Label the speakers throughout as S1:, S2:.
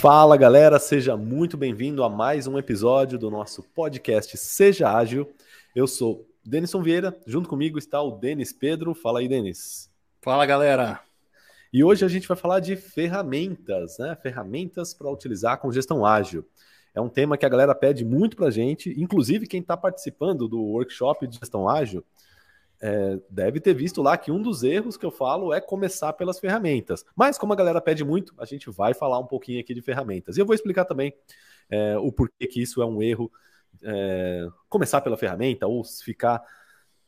S1: Fala galera, seja muito bem-vindo a mais um episódio do nosso podcast Seja Ágil. Eu sou Denison Vieira, junto comigo está o Denis Pedro. Fala aí, Denis.
S2: Fala galera.
S1: E hoje a gente vai falar de ferramentas, né? Ferramentas para utilizar com gestão ágil. É um tema que a galera pede muito para a gente, inclusive quem está participando do workshop de gestão ágil é, deve ter visto lá que um dos erros que eu falo é começar pelas ferramentas. Mas como a galera pede muito, a gente vai falar um pouquinho aqui de ferramentas. E eu vou explicar também é, o porquê que isso é um erro, é, começar pela ferramenta ou ficar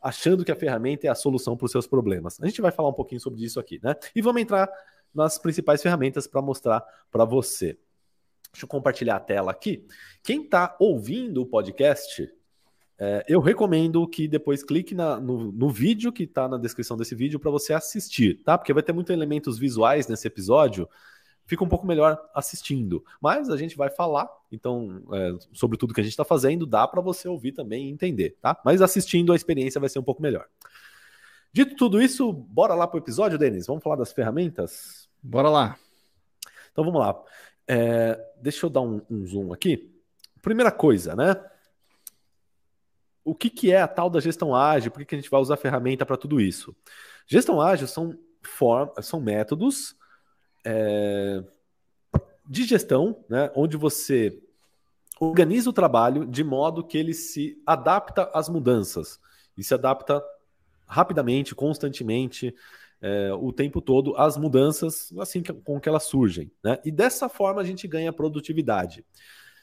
S1: achando que a ferramenta é a solução para os seus problemas. A gente vai falar um pouquinho sobre isso aqui, né? E vamos entrar nas principais ferramentas para mostrar para você. Deixa eu compartilhar a tela aqui. Quem está ouvindo o podcast, é, eu recomendo que depois clique na, no, no, vídeo que está na descrição desse vídeo para você assistir, tá? Porque vai ter muitos elementos visuais nesse episódio, fica um pouco melhor assistindo. Mas a gente vai falar, então, é, sobre tudo que a gente está fazendo, dá para você ouvir também e entender, tá? Mas assistindo a experiência vai ser um pouco melhor. Dito tudo isso, bora lá para o episódio, Denis? Vamos falar das ferramentas?
S2: Bora lá.
S1: Então vamos lá. É, deixa eu dar um, um zoom aqui. Primeira coisa, né? O que, que é a tal da gestão ágil? Por que, que a gente vai usar ferramenta para tudo isso? Gestão ágil são, form, são métodos é, de gestão, né, onde você organiza o trabalho de modo que ele se adapta às mudanças e se adapta rapidamente, constantemente, é, o tempo todo às mudanças assim com que elas surgem. Né? E dessa forma a gente ganha produtividade.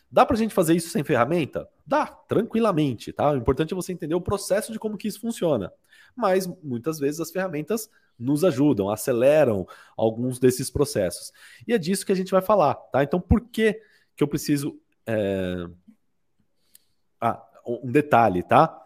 S1: Dá para a gente fazer isso sem ferramenta? Dá, tranquilamente, tá? O importante é você entender o processo de como que isso funciona. Mas muitas vezes as ferramentas nos ajudam, aceleram alguns desses processos. E é disso que a gente vai falar, tá? Então, por que que eu preciso... É... Ah, um detalhe, tá?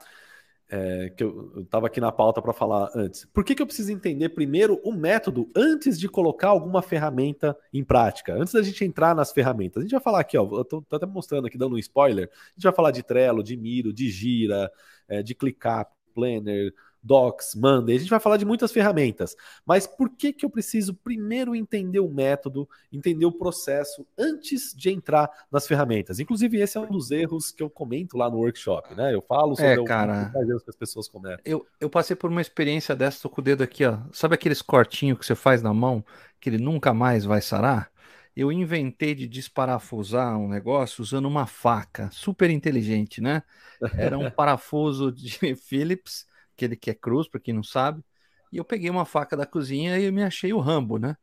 S1: É, que eu estava aqui na pauta para falar antes. Por que, que eu preciso entender primeiro o método antes de colocar alguma ferramenta em prática? Antes da gente entrar nas ferramentas. A gente vai falar aqui, ó, eu tô, tô até mostrando aqui, dando um spoiler. A gente vai falar de Trello, de Miro, de Gira, é, de Clicar, Planner, Docs, Monday, a gente vai falar de muitas ferramentas, mas por que, que eu preciso primeiro entender o método, entender o processo antes de entrar nas ferramentas? Inclusive, esse é um dos erros que eu comento lá no workshop, né? Eu falo sobre
S2: é, cara, os erros que as pessoas cometem. Eu, eu passei por uma experiência dessa, tô com o dedo aqui, ó. Sabe aqueles cortinhos que você faz na mão, que ele nunca mais vai sarar? Eu inventei de desparafusar um negócio usando uma faca, super inteligente, né? Era um parafuso de Phillips aquele que é cruz, para quem não sabe. E eu peguei uma faca da cozinha e me achei o Rambo, né?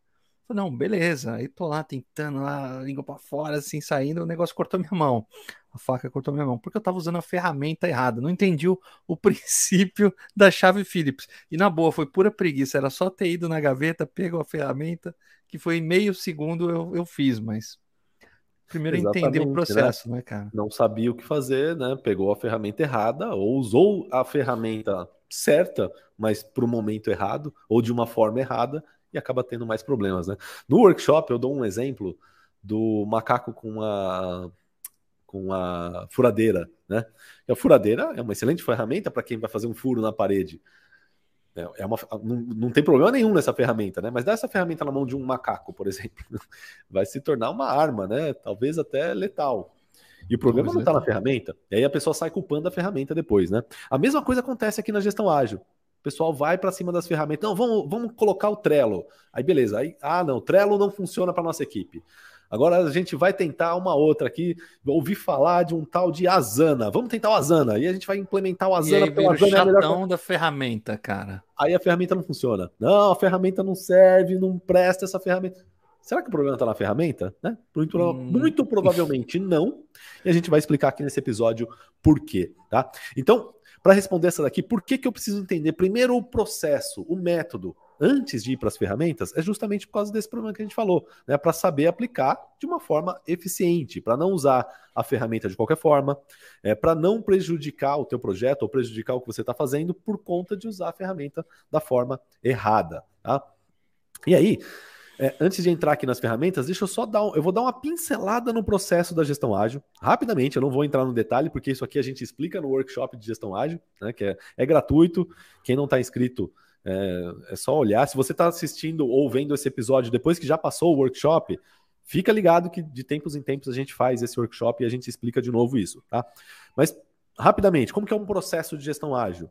S2: Falei, não, beleza. Aí tô lá tentando, lá, língua para fora, assim, saindo, o negócio cortou minha mão. A faca cortou minha mão, porque eu tava usando a ferramenta errada. Não entendi o, o princípio da chave Phillips. E na boa, foi pura preguiça. Era só ter ido na gaveta, pego a ferramenta, que foi em meio segundo eu, eu fiz, mas primeiro entender o né? processo, né? né, cara?
S1: Não sabia o que fazer, né? Pegou a ferramenta errada ou usou a ferramenta certa, mas para o momento errado ou de uma forma errada e acaba tendo mais problemas, né? No workshop eu dou um exemplo do macaco com uma com a furadeira, né? E a furadeira é uma excelente ferramenta para quem vai fazer um furo na parede. É, é uma, não, não, tem problema nenhum nessa ferramenta, né? Mas dar essa ferramenta na mão de um macaco, por exemplo, vai se tornar uma arma, né? Talvez até letal. E o problema não está na ferramenta. E aí a pessoa sai culpando a ferramenta depois, né? A mesma coisa acontece aqui na gestão ágil. O pessoal vai para cima das ferramentas. Não, vamos, vamos colocar o Trello. Aí beleza. Aí, ah, não, o Trello não funciona para nossa equipe. Agora a gente vai tentar uma outra aqui. Ouvi falar de um tal de Asana. Vamos tentar o Asana. E a gente vai implementar o Asana.
S2: E aí o Asana é melhor... da ferramenta, cara.
S1: Aí a ferramenta não funciona. Não, a ferramenta não serve, não presta essa ferramenta. Será que o problema está na ferramenta? Né? Muito, hum. muito provavelmente não. E a gente vai explicar aqui nesse episódio por quê. Tá? Então, para responder essa daqui, por que, que eu preciso entender primeiro o processo, o método, antes de ir para as ferramentas? É justamente por causa desse problema que a gente falou, né? para saber aplicar de uma forma eficiente, para não usar a ferramenta de qualquer forma, é, para não prejudicar o teu projeto ou prejudicar o que você está fazendo por conta de usar a ferramenta da forma errada. Tá? E aí, é, antes de entrar aqui nas ferramentas, deixa eu só dar um, eu vou dar uma pincelada no processo da gestão ágil, rapidamente, eu não vou entrar no detalhe, porque isso aqui a gente explica no workshop de gestão ágil, né, que é, é gratuito, quem não está inscrito é, é, só olhar, se você está assistindo ou vendo esse episódio depois que já passou o workshop, Fica ligado que de tempos em tempos a gente faz esse workshop e a gente explica de novo isso, tá? Mas, rapidamente, como que é um processo de gestão ágil?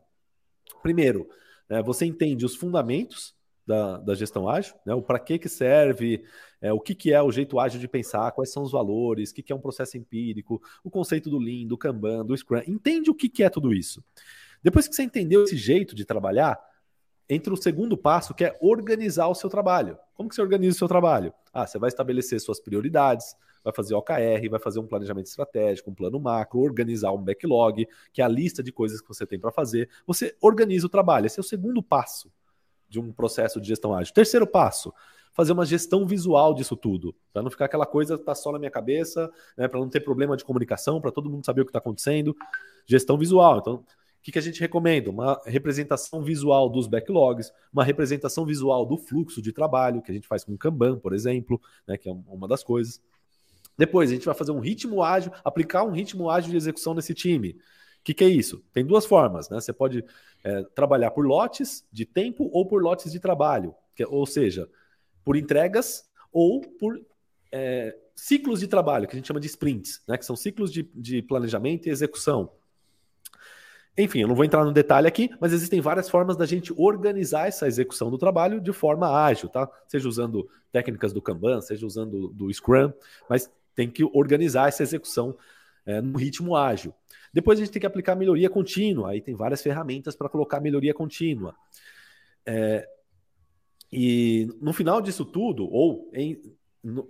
S1: Primeiro, é, você entende os fundamentos da, da gestão ágil, né? o para que, que serve, é, o que, que é o jeito ágil de pensar, quais são os valores, o que, que é um processo empírico, o conceito do Lean, do Kanban, do Scrum. Entende o que, que é tudo isso. Depois que você entendeu esse jeito de trabalhar, entra o segundo passo, que é organizar o seu trabalho. Como que você organiza o seu trabalho? Ah, você vai estabelecer suas prioridades, vai fazer OKR, vai fazer um planejamento estratégico, um plano macro, organizar um backlog, que é a lista de coisas que você tem para fazer. Você organiza o trabalho. Esse é o segundo passo de um processo de gestão ágil. Terceiro passo, fazer uma gestão visual disso tudo, para não ficar aquela coisa que está só na minha cabeça, né, para não ter problema de comunicação, para todo mundo saber o que está acontecendo. Gestão visual. Então, o que, que a gente recomenda? Uma representação visual dos backlogs, uma representação visual do fluxo de trabalho, que a gente faz com Kanban, por exemplo, né, que é uma das coisas. Depois, a gente vai fazer um ritmo ágil, aplicar um ritmo ágil de execução nesse time. O que, que é isso? Tem duas formas, né? Você pode é, trabalhar por lotes de tempo ou por lotes de trabalho, que, ou seja, por entregas ou por é, ciclos de trabalho, que a gente chama de sprints, né? Que são ciclos de, de planejamento e execução. Enfim, eu não vou entrar no detalhe aqui, mas existem várias formas da gente organizar essa execução do trabalho de forma ágil, tá? Seja usando técnicas do Kanban, seja usando do Scrum, mas tem que organizar essa execução é, no ritmo ágil. Depois a gente tem que aplicar melhoria contínua, aí tem várias ferramentas para colocar melhoria contínua. É, e no final disso tudo, ou em, no,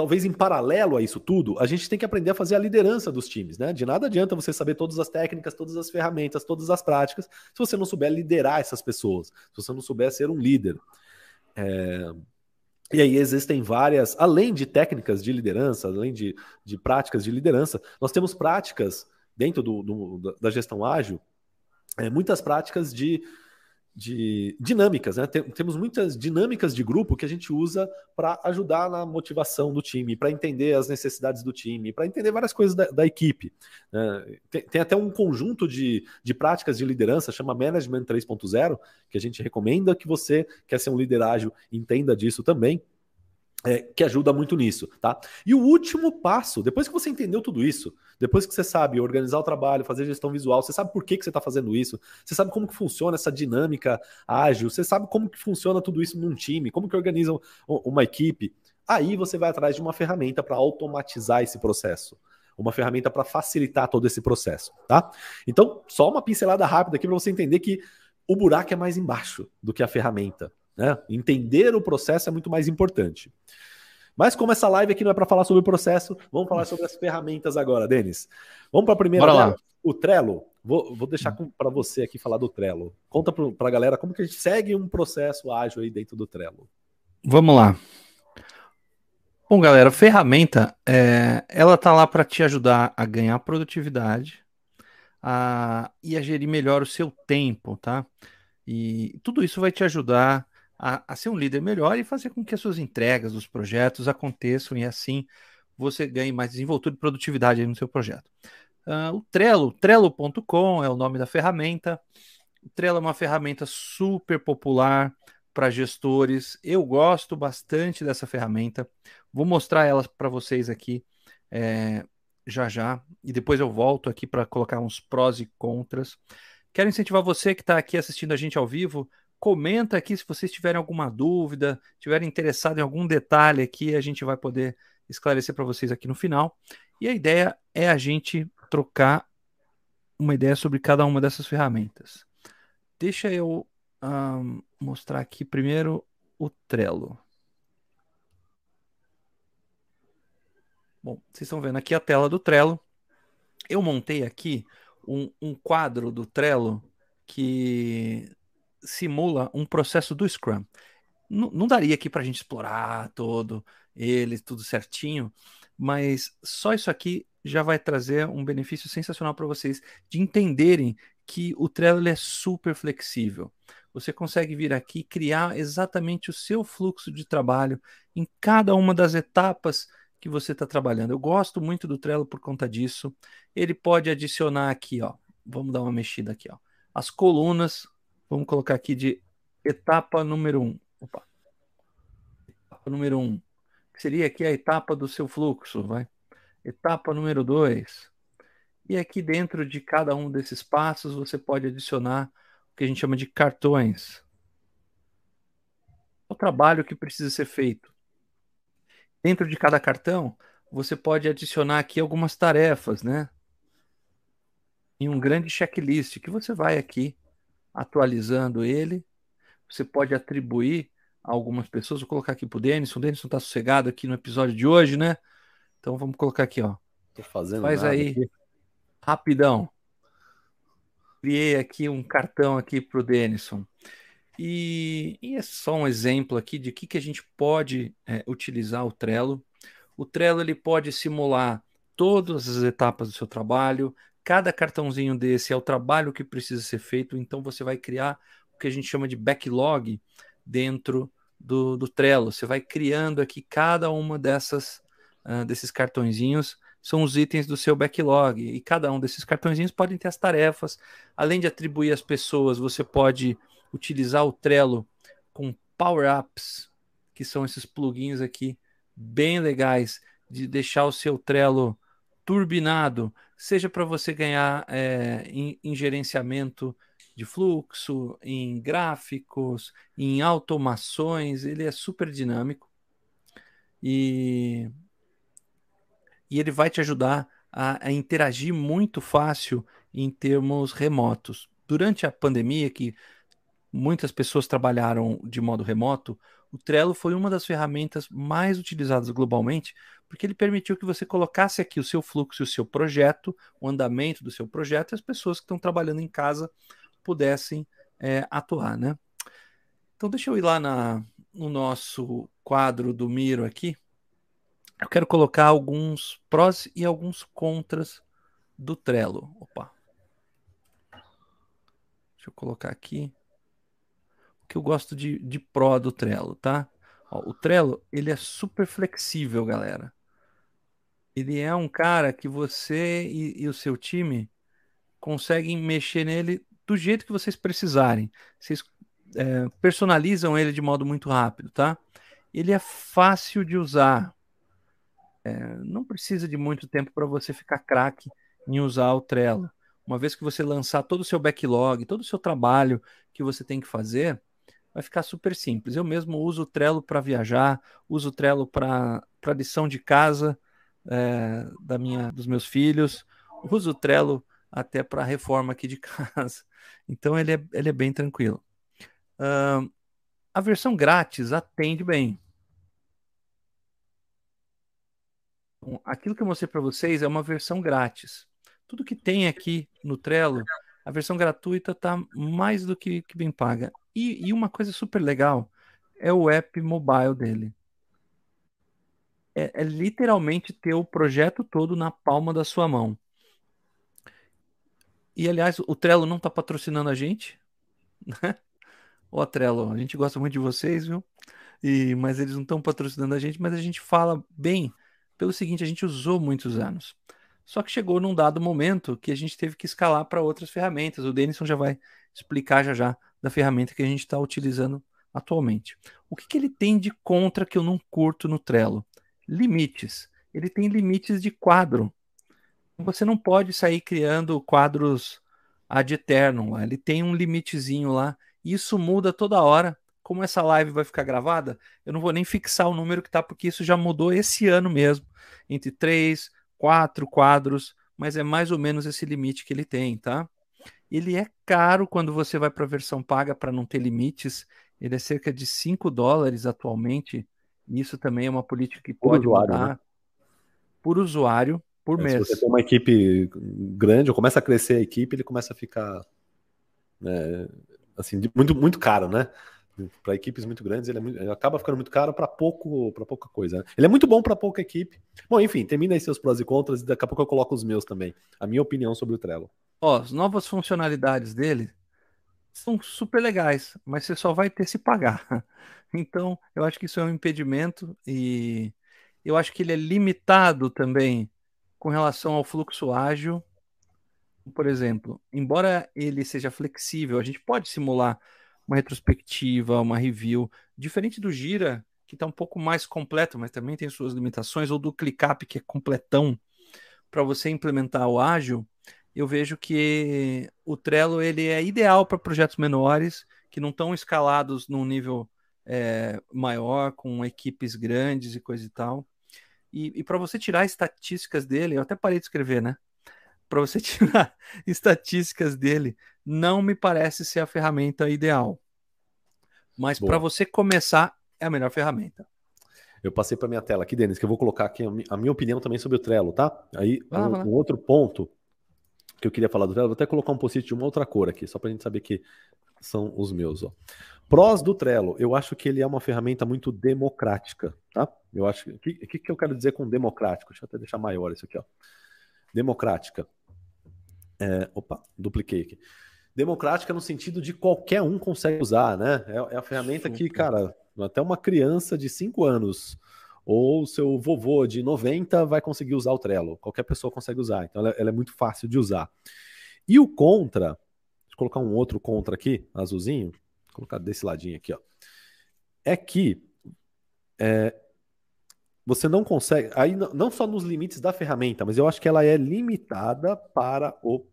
S1: talvez em paralelo a isso tudo, a gente tem que aprender a fazer a liderança dos times, né? De nada adianta você saber todas as técnicas, todas as ferramentas, todas as práticas, se você não souber liderar essas pessoas, se você não souber ser um líder. É... E aí existem várias, além de técnicas de liderança, além de, de práticas de liderança, nós temos práticas dentro do, do da gestão ágil, é, muitas práticas de de dinâmicas, né? temos muitas dinâmicas de grupo que a gente usa para ajudar na motivação do time, para entender as necessidades do time, para entender várias coisas da, da equipe. Né? Tem, tem, até um conjunto de, de práticas de liderança, chama Management 3.0, que a gente recomenda que você quer ser um líder ágil, entenda disso também. É, que ajuda muito nisso, tá? E o último passo, depois que você entendeu tudo isso, depois que você sabe organizar o trabalho, fazer gestão visual, você sabe por que, que você está fazendo isso, você sabe como que funciona essa dinâmica ágil, você sabe como que funciona tudo isso num time, como que organiza uma equipe, aí você vai atrás de uma ferramenta para automatizar esse processo uma ferramenta para facilitar todo esse processo, tá? Então, só uma pincelada rápida aqui para você entender que o buraco é mais embaixo do que a ferramenta. Né? Entender o processo é muito mais importante. Mas como essa live aqui não é para falar sobre o processo, vamos falar sobre as ferramentas agora, Denis. Vamos para a primeira. Bora lá. O Trello. Vou, vou deixar para você aqui falar do Trello. Conta para a galera como que a gente segue um processo ágil aí dentro do Trello.
S2: Vamos lá. Bom, galera, ferramenta, é, ela tá lá para te ajudar a ganhar produtividade a, e a gerir melhor o seu tempo, tá? E tudo isso vai te ajudar a, a, ser um líder melhor e fazer com que as suas entregas dos projetos aconteçam e assim você ganhe mais desenvoltura e produtividade no seu projeto. Uh, o Trello, trello.com é o nome da ferramenta. O Trello é uma ferramenta super popular para gestores. Eu gosto bastante dessa ferramenta. Vou mostrar ela para vocês aqui é, já já. E depois eu volto aqui para colocar uns prós e contras. Quero incentivar você que está aqui assistindo a gente ao vivo Comenta aqui se vocês tiverem alguma dúvida, tiverem interessado em algum detalhe aqui, a gente vai poder esclarecer para vocês aqui no final. E a ideia é a gente trocar uma ideia sobre cada uma dessas ferramentas. Deixa eu um, mostrar aqui primeiro o Trello. Bom, vocês estão vendo aqui a tela do Trello. Eu montei aqui um, um quadro do Trello que simula um processo do Scrum. N não daria aqui para a gente explorar todo ele, tudo certinho, mas só isso aqui já vai trazer um benefício sensacional para vocês de entenderem que o Trello é super flexível. Você consegue vir aqui criar exatamente o seu fluxo de trabalho em cada uma das etapas que você está trabalhando. Eu gosto muito do Trello por conta disso. Ele pode adicionar aqui, ó. Vamos dar uma mexida aqui, ó. As colunas Vamos colocar aqui de etapa número 1. Um. Opa. Etapa número 1, um, que seria aqui a etapa do seu fluxo, vai. Etapa número 2. E aqui dentro de cada um desses passos você pode adicionar o que a gente chama de cartões. O trabalho que precisa ser feito. Dentro de cada cartão, você pode adicionar aqui algumas tarefas, né? Em um grande checklist que você vai aqui atualizando ele. Você pode atribuir a algumas pessoas. Vou colocar aqui para o Denison. O Denison está sossegado aqui no episódio de hoje, né? Então vamos colocar aqui, ó.
S1: Tô fazendo
S2: Faz aí,
S1: aqui.
S2: rapidão. Criei aqui um cartão aqui para o Denison. E, e, é só um exemplo aqui de que, que a gente pode é, utilizar o Trello. O Trello ele pode simular todas as etapas do seu trabalho. Cada cartãozinho desse é o trabalho que precisa ser feito. Então você vai criar o que a gente chama de backlog dentro do, do Trello. Você vai criando aqui cada uma dessas uh, desses cartõezinhos são os itens do seu backlog e cada um desses cartõezinhos podem ter as tarefas. Além de atribuir as pessoas, você pode utilizar o Trello com power-ups, que são esses plugins aqui bem legais de deixar o seu Trello turbinado, seja para você ganhar é, em, em gerenciamento de fluxo, em gráficos, em automações, ele é super dinâmico e, e ele vai te ajudar a, a interagir muito fácil em termos remotos. Durante a pandemia, que muitas pessoas trabalharam de modo remoto, o Trello foi uma das ferramentas mais utilizadas globalmente, porque ele permitiu que você colocasse aqui o seu fluxo, o seu projeto, o andamento do seu projeto, e as pessoas que estão trabalhando em casa pudessem é, atuar, né? Então deixa eu ir lá na, no nosso quadro do Miro aqui. Eu quero colocar alguns prós e alguns contras do Trello. Opa. Deixa eu colocar aqui que eu gosto de, de pró do Trello, tá? Ó, o Trello, ele é super flexível, galera. Ele é um cara que você e, e o seu time conseguem mexer nele do jeito que vocês precisarem. Vocês é, personalizam ele de modo muito rápido, tá? Ele é fácil de usar. É, não precisa de muito tempo para você ficar craque em usar o Trello. Uma vez que você lançar todo o seu backlog, todo o seu trabalho que você tem que fazer, vai ficar super simples. Eu mesmo uso o Trello para viajar, uso o Trello para lição de casa é, da minha, dos meus filhos, uso o Trello até para reforma aqui de casa. Então ele é, ele é bem tranquilo. Uh, a versão grátis atende bem. Aquilo que eu mostrei para vocês é uma versão grátis. Tudo que tem aqui no Trello, a versão gratuita está mais do que, que bem paga. E, e uma coisa super legal é o app mobile dele. É, é, literalmente ter o projeto todo na palma da sua mão. E aliás, o Trello não está patrocinando a gente, né? Ô Trello, a gente gosta muito de vocês, viu? E, mas eles não estão patrocinando a gente, mas a gente fala bem pelo seguinte, a gente usou muitos anos. Só que chegou num dado momento que a gente teve que escalar para outras ferramentas. O Denison já vai explicar já já da ferramenta que a gente está utilizando atualmente. O que, que ele tem de contra que eu não curto no Trello? Limites. Ele tem limites de quadro. Você não pode sair criando quadros ad eternum. Ele tem um limitezinho lá. E isso muda toda hora. Como essa live vai ficar gravada, eu não vou nem fixar o número que está, porque isso já mudou esse ano mesmo. Entre três, quatro quadros, mas é mais ou menos esse limite que ele tem, tá? Ele é caro quando você vai para a versão paga para não ter limites. Ele é cerca de 5 dólares atualmente. E isso também é uma política que por pode usuário, mudar né? por usuário, por é, mês.
S1: Se você tem uma equipe grande, ou começa a crescer a equipe, ele começa a ficar né, assim, muito, muito caro, né? Para equipes muito grandes, ele, é muito, ele, acaba ficando muito caro para pouco, para pouca coisa. Né? Ele é muito bom para pouca equipe. Bom, enfim, termina aí seus prós e contras e daqui a pouco eu coloco os meus também. A minha opinião sobre o Trello.
S2: Ó, as novas funcionalidades dele são super legais, mas você só vai ter se pagar. Então, eu acho que isso é um impedimento e eu acho que ele é limitado também com relação ao fluxo ágil. Por exemplo, embora ele seja flexível, a gente pode simular uma retrospectiva, uma review, diferente do Gira, que está um pouco mais completo, mas também tem suas limitações, ou do ClickUp, que é completão, para você implementar o ágil, eu vejo que o Trello ele é ideal para projetos menores, que não estão escalados num nível é, maior, com equipes grandes e coisa e tal. E, e para você tirar estatísticas dele, eu até parei de escrever, né? Para você tirar estatísticas dele, não me parece ser a ferramenta ideal. Mas para você começar, é a melhor ferramenta.
S1: Eu passei para minha tela aqui, Denis, que eu vou colocar aqui a minha opinião também sobre o Trello, tá? Aí, um, um, outro ponto que eu queria falar do Trello, vou até colocar um post de uma outra cor aqui, só para a gente saber que são os meus, ó. Prós do Trello, eu acho que ele é uma ferramenta muito democrática, tá? Eu acho que o que, que eu quero dizer com democrático? Deixa eu até deixar maior isso aqui, ó. Democrática. É, opa, dupliquei aqui. Democrática no sentido de qualquer um consegue usar, né? É, é a ferramenta Super. que, cara, até uma criança de 5 anos ou seu vovô de 90 vai conseguir usar o Trello. Qualquer pessoa consegue usar. Então ela, ela é muito fácil de usar. E o contra, deixa eu colocar um outro contra aqui, azulzinho, vou colocar desse ladinho aqui, ó. É que é, você não consegue, aí não só nos limites da ferramenta, mas eu acho que ela é limitada para o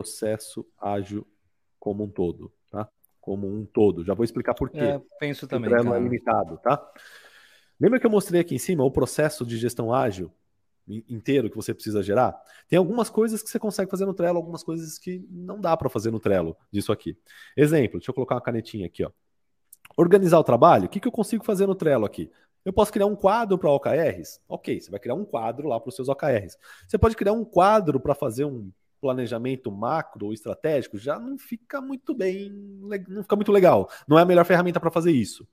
S1: processo ágil como um todo, tá? Como um todo. Já vou explicar por quê. É,
S2: penso também. O
S1: é limitado, tá? Lembra que eu mostrei aqui em cima o processo de gestão ágil inteiro que você precisa gerar? Tem algumas coisas que você consegue fazer no Trello, algumas coisas que não dá para fazer no Trello disso aqui. Exemplo, deixa eu colocar uma canetinha aqui, ó. Organizar o trabalho, o que, que eu consigo fazer no Trello aqui? Eu posso criar um quadro para OKRs? Ok, você vai criar um quadro lá para os seus OKRs. Você pode criar um quadro para fazer um planejamento macro ou estratégico, já não fica muito bem, não fica muito legal. Não é a melhor ferramenta para fazer isso.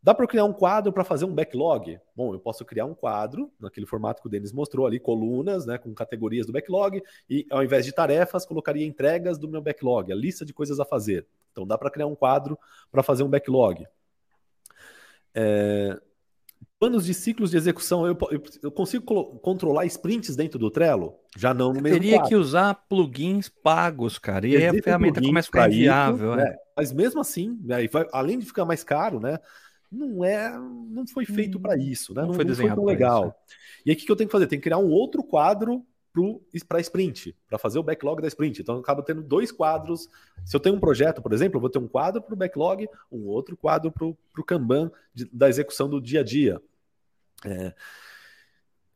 S1: Dá para criar um quadro para fazer um backlog? Bom, eu posso criar um quadro, naquele formato que o Denis mostrou ali, colunas, né, com categorias do backlog, e ao invés de tarefas, colocaria entregas do meu backlog, a lista de coisas a fazer. Então dá para criar um quadro para fazer um backlog. É... Planos de ciclos de execução, eu, eu, eu consigo controlar sprints dentro do Trello? Já não no mesmo
S2: Teria quadro. que usar plugins pagos, cara, e aí a ferramenta começa a ficar inviável.
S1: É. Né? Mas mesmo assim, aí vai, além de ficar mais caro, né? não é, não foi feito hum, para isso, né? Não, não foi desenhado não foi legal. Isso. É. E aí o que eu tenho que fazer? Tem que criar um outro quadro para sprint, para fazer o backlog da sprint. Então eu acabo tendo dois quadros. Se eu tenho um projeto, por exemplo, eu vou ter um quadro para o backlog, um outro quadro para o Kanban de, da execução do dia a dia. É,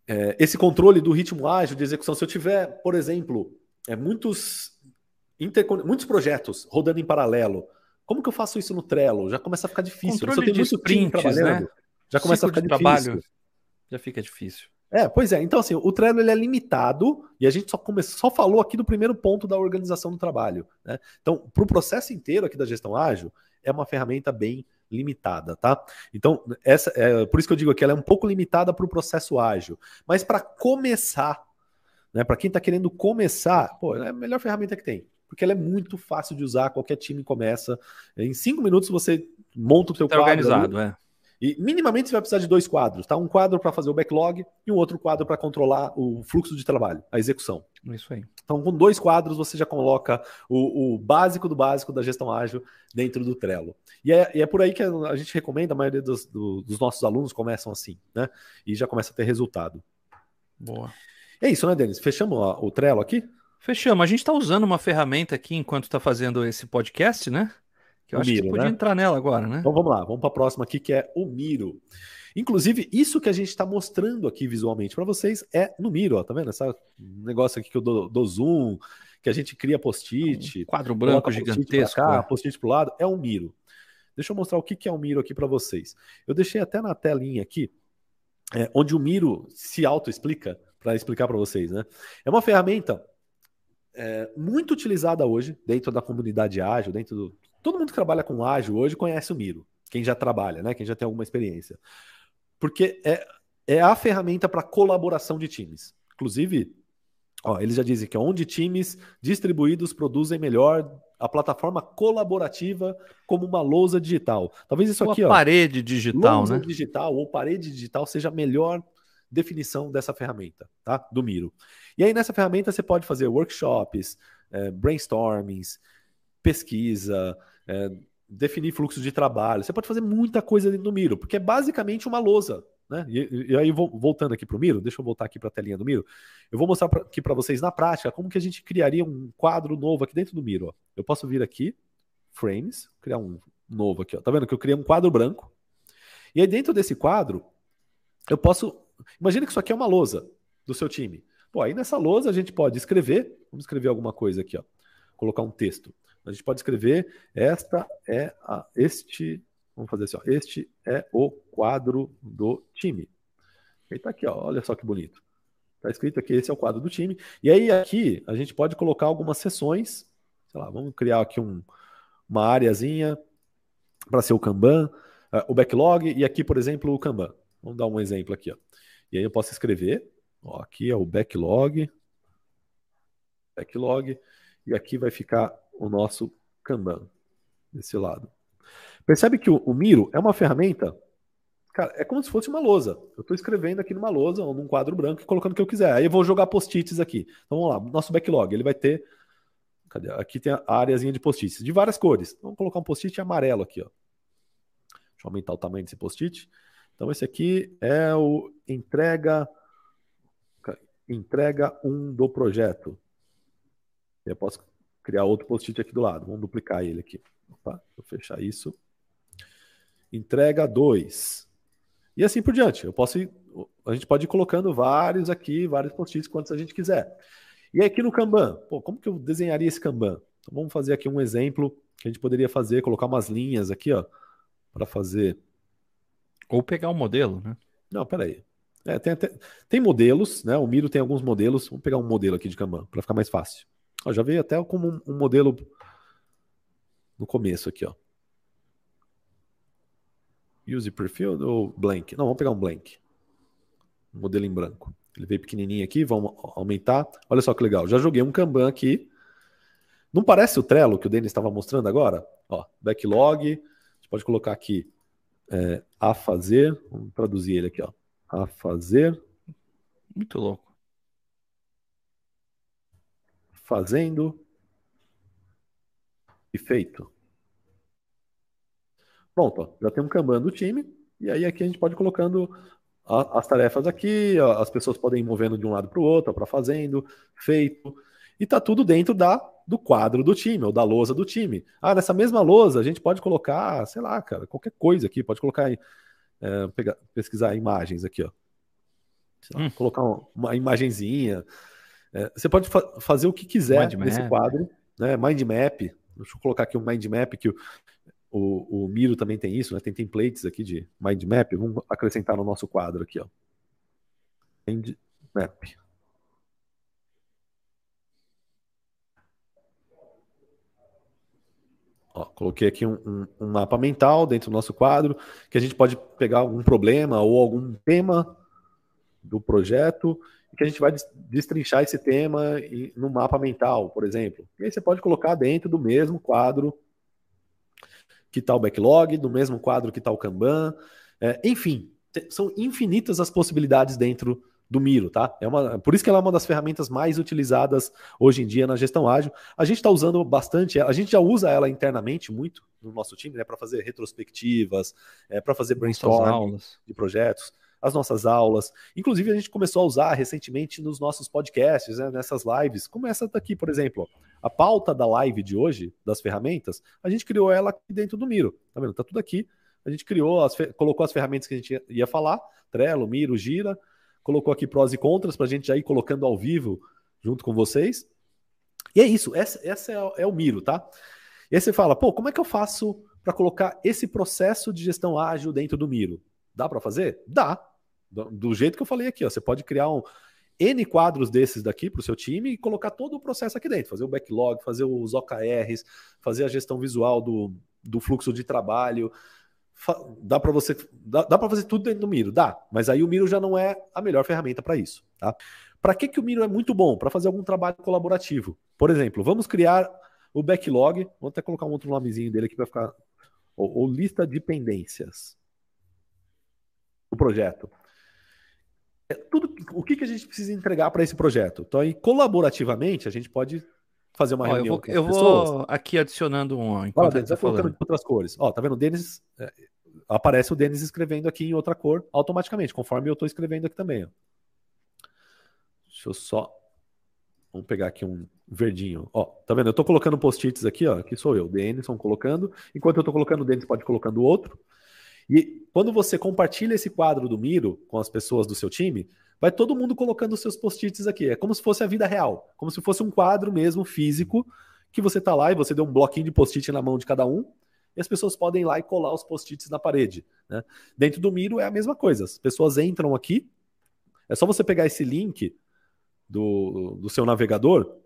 S1: é, esse controle do ritmo ágil de execução, se eu tiver, por exemplo, é, muitos, muitos projetos rodando em paralelo, como que eu faço isso no Trello? Já começa a ficar difícil.
S2: Controle Se eu tenho sprints, trabalhando, né?
S1: já começa Ciclo a ficar difícil. Trabalho,
S2: já fica difícil.
S1: É, pois é. Então, assim, o Trello ele é limitado e a gente só, começou, só falou aqui do primeiro ponto da organização do trabalho. Né? Então, para o processo inteiro aqui da gestão ágil, é uma ferramenta bem limitada, tá? Então, essa é por isso que eu digo que ela é um pouco limitada para o processo ágil. Mas para começar, né, para quem está querendo começar, pô, é a melhor ferramenta que tem porque ela é muito fácil de usar, qualquer time começa. Em cinco minutos você monta o seu tá
S2: quadro. organizado, ali, é.
S1: E minimamente você vai precisar de dois quadros, tá? Um quadro para fazer o backlog e um outro quadro para controlar o fluxo de trabalho, a execução.
S2: Isso aí.
S1: Então, com dois quadros, você já coloca o, o básico do básico da gestão ágil dentro do Trello. E é, e é por aí que a gente recomenda, a maioria dos, do, dos nossos alunos começam assim, né? E já começa a ter resultado.
S2: Boa.
S1: É isso, né, Denis? Fechamos o Trello aqui?
S2: Fechamos. A gente está usando uma ferramenta aqui enquanto está fazendo esse podcast, né? Que eu o acho Miro, que podia né? entrar nela agora, né?
S1: Então vamos lá, vamos para a próxima aqui, que é o Miro. Inclusive, isso que a gente está mostrando aqui visualmente para vocês é no Miro, ó, tá vendo? Esse negócio aqui que eu dou, dou zoom, que a gente cria post-it.
S2: Um quadro branco gigantesco.
S1: Post-it post para o lado, é um Miro. Deixa eu mostrar o que, que é o Miro aqui para vocês. Eu deixei até na telinha aqui, é, onde o Miro se auto-explica, para explicar para vocês, né? É uma ferramenta é, muito utilizada hoje dentro da comunidade ágil, dentro do. Todo mundo que trabalha com ágil hoje conhece o Miro. Quem já trabalha, né? Quem já tem alguma experiência. Porque é, é a ferramenta para colaboração de times. Inclusive, ó, eles já dizem que é onde times distribuídos produzem melhor a plataforma colaborativa como uma lousa digital. Talvez isso
S2: ou
S1: aqui,
S2: a parede digital,
S1: lousa
S2: né?
S1: digital ou parede digital seja melhor definição dessa ferramenta, tá? Do Miro. E aí nessa ferramenta você pode fazer workshops, é, brainstormings, pesquisa, é, definir fluxo de trabalho, você pode fazer muita coisa dentro do Miro, porque é basicamente uma lousa. Né? E, e aí, voltando aqui para o Miro, deixa eu voltar aqui para a telinha do Miro. Eu vou mostrar pra, aqui para vocês na prática como que a gente criaria um quadro novo aqui dentro do Miro. Ó. Eu posso vir aqui, Frames, criar um novo aqui. Ó. Tá vendo que eu criei um quadro branco? E aí, dentro desse quadro, eu posso. Imagina que isso aqui é uma lousa do seu time. Pô, aí nessa lousa a gente pode escrever. Vamos escrever alguma coisa aqui, ó. Colocar um texto. A gente pode escrever: esta é a, este. Vamos fazer assim, ó. Este é o quadro do time. E tá aqui, ó. Olha só que bonito. Tá escrito aqui, esse é o quadro do time. E aí aqui a gente pode colocar algumas sessões. Sei lá, vamos criar aqui um, uma áreazinha para ser o Kanban, uh, o backlog, e aqui, por exemplo, o Kanban. Vamos dar um exemplo aqui. Ó. E aí eu posso escrever, ó, aqui é o backlog, backlog, e aqui vai ficar o nosso Kanban, desse lado. Percebe que o, o Miro é uma ferramenta, cara, é como se fosse uma lousa. Eu estou escrevendo aqui numa lousa ou num quadro branco e colocando o que eu quiser. Aí eu vou jogar post-its aqui. Então vamos lá, nosso backlog, ele vai ter Cadê? Aqui tem a áreazinha de post-its, de várias cores. Vamos colocar um post-it amarelo aqui, ó. Deixa eu aumentar o tamanho desse post-it. Então, esse aqui é o entrega entrega 1 um do projeto. Eu posso criar outro post-it aqui do lado. Vamos duplicar ele aqui. Opa, vou fechar isso. Entrega 2. E assim por diante. Eu posso ir, a gente pode ir colocando vários aqui, vários post-its, quantos a gente quiser. E aqui no Kanban, pô, como que eu desenharia esse Kanban? Então vamos fazer aqui um exemplo que a gente poderia fazer, colocar umas linhas aqui, ó, para fazer.
S2: Ou pegar um modelo, né?
S1: Não, peraí. É, tem, até, tem modelos, né? O Miro tem alguns modelos. Vamos pegar um modelo aqui de Kanban para ficar mais fácil. Ó, já veio até como um, um modelo no começo aqui, ó. Use perfil ou blank? Não, vamos pegar um blank. Um modelo em branco. Ele veio pequenininho aqui, vamos aumentar. Olha só que legal. Já joguei um Kanban aqui. Não parece o Trello que o Denis estava mostrando agora? Ó, backlog. Gente pode colocar aqui é, a fazer. Vamos traduzir ele aqui, ó. A fazer.
S2: Muito louco.
S1: Fazendo. E feito. Pronto, já tem um Kanban do time. E aí aqui a gente pode ir colocando as tarefas aqui, as pessoas podem ir movendo de um lado para o outro, para fazendo, feito, e tá tudo dentro da do quadro do time, ou da lousa do time. Ah, nessa mesma lousa a gente pode colocar, sei lá, cara, qualquer coisa aqui, pode colocar, é, pegar, pesquisar imagens aqui, ó. Lá, hum. Colocar uma, uma imagenzinha. É, você pode fa fazer o que quiser mind nesse map. quadro, né? Mind map. Deixa eu colocar aqui um mind map que o, o Miro também tem isso, né? Tem templates aqui de mind map. Vamos acrescentar no nosso quadro aqui, ó. Mind map. Ó, coloquei aqui um, um, um, mapa mental dentro do nosso quadro, que a gente pode pegar algum problema ou algum tema do projeto e que a gente vai destrinchar esse tema no mapa mental, por exemplo. E aí você pode colocar dentro do mesmo quadro que está o backlog, no mesmo quadro que está o Kanban. É, enfim, são infinitas as possibilidades dentro do Miro, tá? É uma, por isso que ela é uma das ferramentas mais utilizadas hoje em dia na gestão ágil. A gente está usando bastante, a gente já usa ela internamente muito no nosso time, né? Para fazer retrospectivas, é, para fazer brainstorming de projetos as nossas aulas. Inclusive, a gente começou a usar recentemente nos nossos podcasts, né, nessas lives, como essa daqui, por exemplo. A pauta da live de hoje, das ferramentas, a gente criou ela aqui dentro do Miro. Tá vendo? Tá tudo aqui. A gente criou, as, colocou as ferramentas que a gente ia falar, Trello, Miro, Gira, colocou aqui prós e contras para a gente já ir colocando ao vivo junto com vocês. E é isso, essa, essa é, é, o Miro, tá? E aí você fala, pô, como é que eu faço para colocar esse processo de gestão ágil dentro do Miro? Dá para fazer? Dá. Do, do, jeito que eu falei aqui, ó, você pode criar um N quadros desses daqui para o seu time e colocar todo o processo aqui dentro, fazer o backlog, fazer os OKRs, fazer a gestão visual do, do fluxo de trabalho. Dá para você dá, dá para fazer tudo dentro do Miro, dá, mas aí o Miro já não é a melhor ferramenta para isso, tá? Para que, que o Miro é muito bom? Para fazer algum trabalho colaborativo. Por exemplo, vamos criar o backlog, vou até colocar um outro nomezinho dele aqui para ficar ou, ou lista de pendências do projeto. É, tudo o que, que a gente precisa entregar para esse projeto. Então, aí, colaborativamente, a gente pode fazer uma
S2: Ó,
S1: reunião
S2: eu vou, eu vou aqui adicionando um enquanto
S1: Olha, tá colocando de outras cores. Ó, tá vendo? O Denis. É, aparece o Denis escrevendo aqui em outra cor automaticamente, conforme eu estou escrevendo aqui também. Ó. Deixa eu só. Vamos pegar aqui um verdinho. Ó, tá vendo? Eu tô colocando post-its aqui, ó. Aqui sou eu, Denison, colocando. Enquanto eu tô colocando o Denis, pode ir colocando outro. E quando você compartilha esse quadro do Miro com as pessoas do seu time, vai todo mundo colocando seus post-its aqui. É como se fosse a vida real, como se fosse um quadro mesmo físico que você tá lá e você deu um bloquinho de post-it na mão de cada um e as pessoas podem ir lá e colar os post-its na parede. Né? Dentro do Miro é a mesma coisa. As pessoas entram aqui, é só você pegar esse link do, do seu navegador,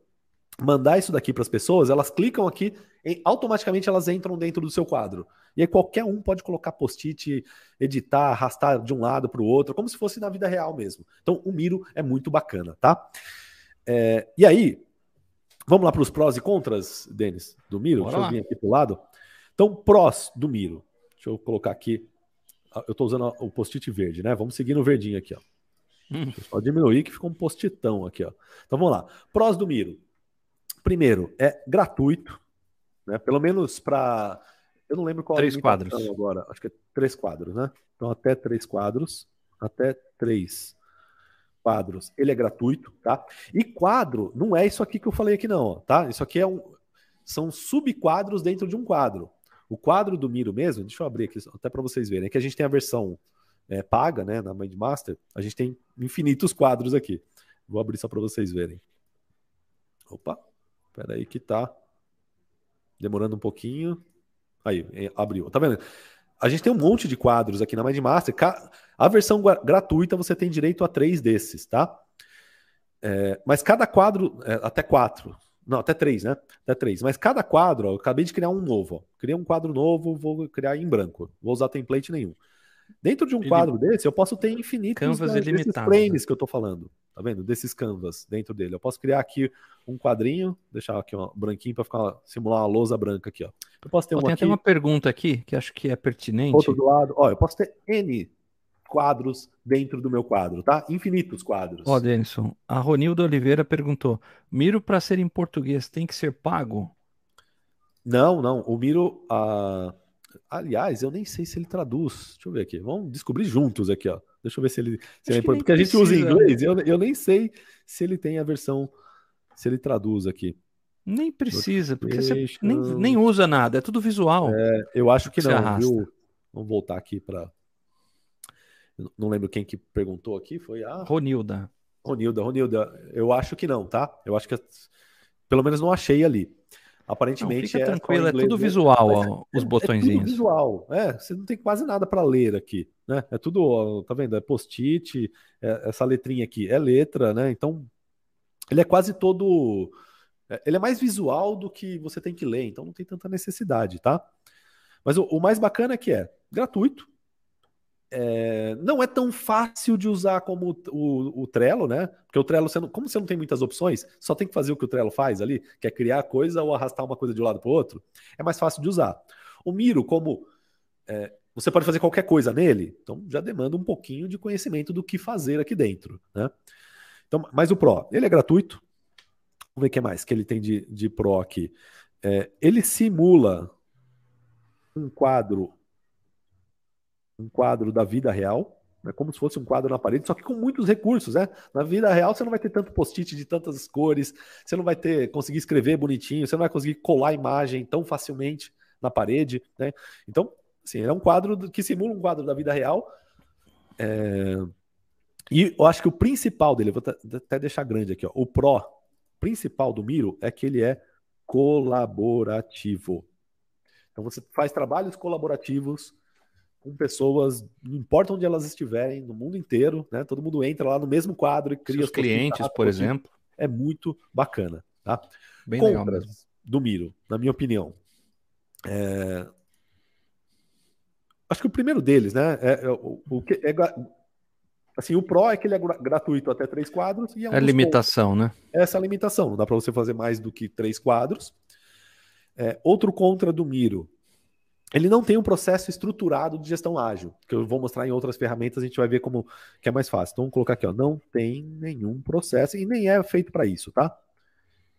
S1: mandar isso daqui para as pessoas, elas clicam aqui e automaticamente elas entram dentro do seu quadro. E aí qualquer um pode colocar post-it, editar, arrastar de um lado para o outro, como se fosse na vida real mesmo. Então o Miro é muito bacana, tá? É, e aí, vamos lá para os prós e contras, Denis, do Miro? Bora Deixa lá. eu vir aqui para o lado. Então, prós do Miro. Deixa eu colocar aqui. Eu estou usando o post-it verde, né? Vamos seguir no verdinho aqui, ó. Hum. Deixa eu só diminuir que ficou um post-itão aqui, ó. Então vamos lá. Prós do Miro. Primeiro, é gratuito, né? Pelo menos para. Eu não lembro qual
S2: três quadros
S1: agora. Acho que é três quadros, né? Então até três quadros. Até três quadros. Ele é gratuito, tá? E quadro não é isso aqui que eu falei aqui, não, tá? Isso aqui é um. São subquadros dentro de um quadro. O quadro do Miro mesmo, deixa eu abrir aqui até para vocês verem, é que a gente tem a versão é, paga, né, na Mindmaster, a gente tem infinitos quadros aqui. Vou abrir só para vocês verem. Opa, espera aí que tá demorando um pouquinho. Aí, é, abriu. Tá vendo? A gente tem um monte de quadros aqui na Mindmaster. A versão gratuita você tem direito a três desses, tá? É, mas cada quadro, é, até quatro, não, até três, né? Até três. Mas cada quadro, ó, eu acabei de criar um novo. Ó. Criei um quadro novo, vou criar em branco. Vou usar template nenhum. Dentro de um Ele... quadro desse, eu posso ter infinitos
S2: canvas né,
S1: frames que eu estou falando. Tá vendo? Desses canvas dentro dele. Eu posso criar aqui um quadrinho, deixar aqui um branquinho para ficar simular uma lousa branca aqui, ó. Eu posso ter
S2: oh,
S1: um
S2: tem
S1: aqui,
S2: até uma pergunta aqui que acho que é pertinente.
S1: Outro do lado. Ó, eu posso ter N quadros dentro do meu quadro, tá? Infinitos quadros.
S2: Ó, oh, Denison, a Ronilda Oliveira perguntou: Miro para ser em português tem que ser pago?
S1: Não, não. O Miro, a... aliás, eu nem sei se ele traduz. Deixa eu ver aqui. Vamos descobrir juntos aqui, ó. Deixa eu ver se ele. Se ele... Porque a gente precisa. usa em inglês, eu, eu nem sei se ele tem a versão, se ele traduz aqui.
S2: Nem precisa, porque você nem, nem usa nada, é tudo visual.
S1: É, eu acho que não, viu? Vamos voltar aqui para não lembro quem que perguntou aqui, foi a.
S2: Ronilda.
S1: Ronilda, Ronilda. Eu acho que não, tá? Eu acho que. Pelo menos não achei ali. Aparentemente
S2: não, é. Tranquilo, é tudo visual, ó, os é, botõezinhos. É tudo
S1: visual. É, você não tem quase nada para ler aqui, né? É tudo, ó, tá vendo? É post-it, é, essa letrinha aqui é letra, né? Então, ele é quase todo. É, ele é mais visual do que você tem que ler, então não tem tanta necessidade, tá? Mas o, o mais bacana é que é gratuito, é, não é tão fácil de usar como o, o, o Trello, né? Porque o Trello, você não, como você não tem muitas opções, só tem que fazer o que o Trello faz ali, que é criar coisa ou arrastar uma coisa de um lado para o outro, é mais fácil de usar. O Miro, como é, você pode fazer qualquer coisa nele, então já demanda um pouquinho de conhecimento do que fazer aqui dentro, né? Então, mas o Pro, ele é gratuito. Vamos ver o que mais que ele tem de, de Pro aqui. É, ele simula um quadro um quadro da vida real, né, como se fosse um quadro na parede, só que com muitos recursos, né? Na vida real você não vai ter tanto post-it de tantas cores, você não vai ter conseguir escrever bonitinho, você não vai conseguir colar a imagem tão facilmente na parede, né? Então, assim, é um quadro que simula um quadro da vida real. É... E eu acho que o principal dele, vou até deixar grande aqui, ó, o Pro principal do Miro é que ele é colaborativo. Então você faz trabalhos colaborativos com pessoas, não importa onde elas estiverem, no mundo inteiro, né? Todo mundo entra lá no mesmo quadro e cria
S2: os clientes, por exemplo.
S1: É muito bacana, tá?
S2: Bem Compras legal mesmo.
S1: do Miro, na minha opinião. É... Acho que o primeiro deles, né? É, é o, o que é, assim, o Pro é que ele é gratuito até três quadros e
S2: é, um é limitação, pontos. né?
S1: Essa é a limitação, não dá para você fazer mais do que três quadros. É, outro contra do Miro ele não tem um processo estruturado de gestão ágil, que eu vou mostrar em outras ferramentas, a gente vai ver como que é mais fácil. Então, vamos colocar aqui, ó, não tem nenhum processo e nem é feito para isso, tá?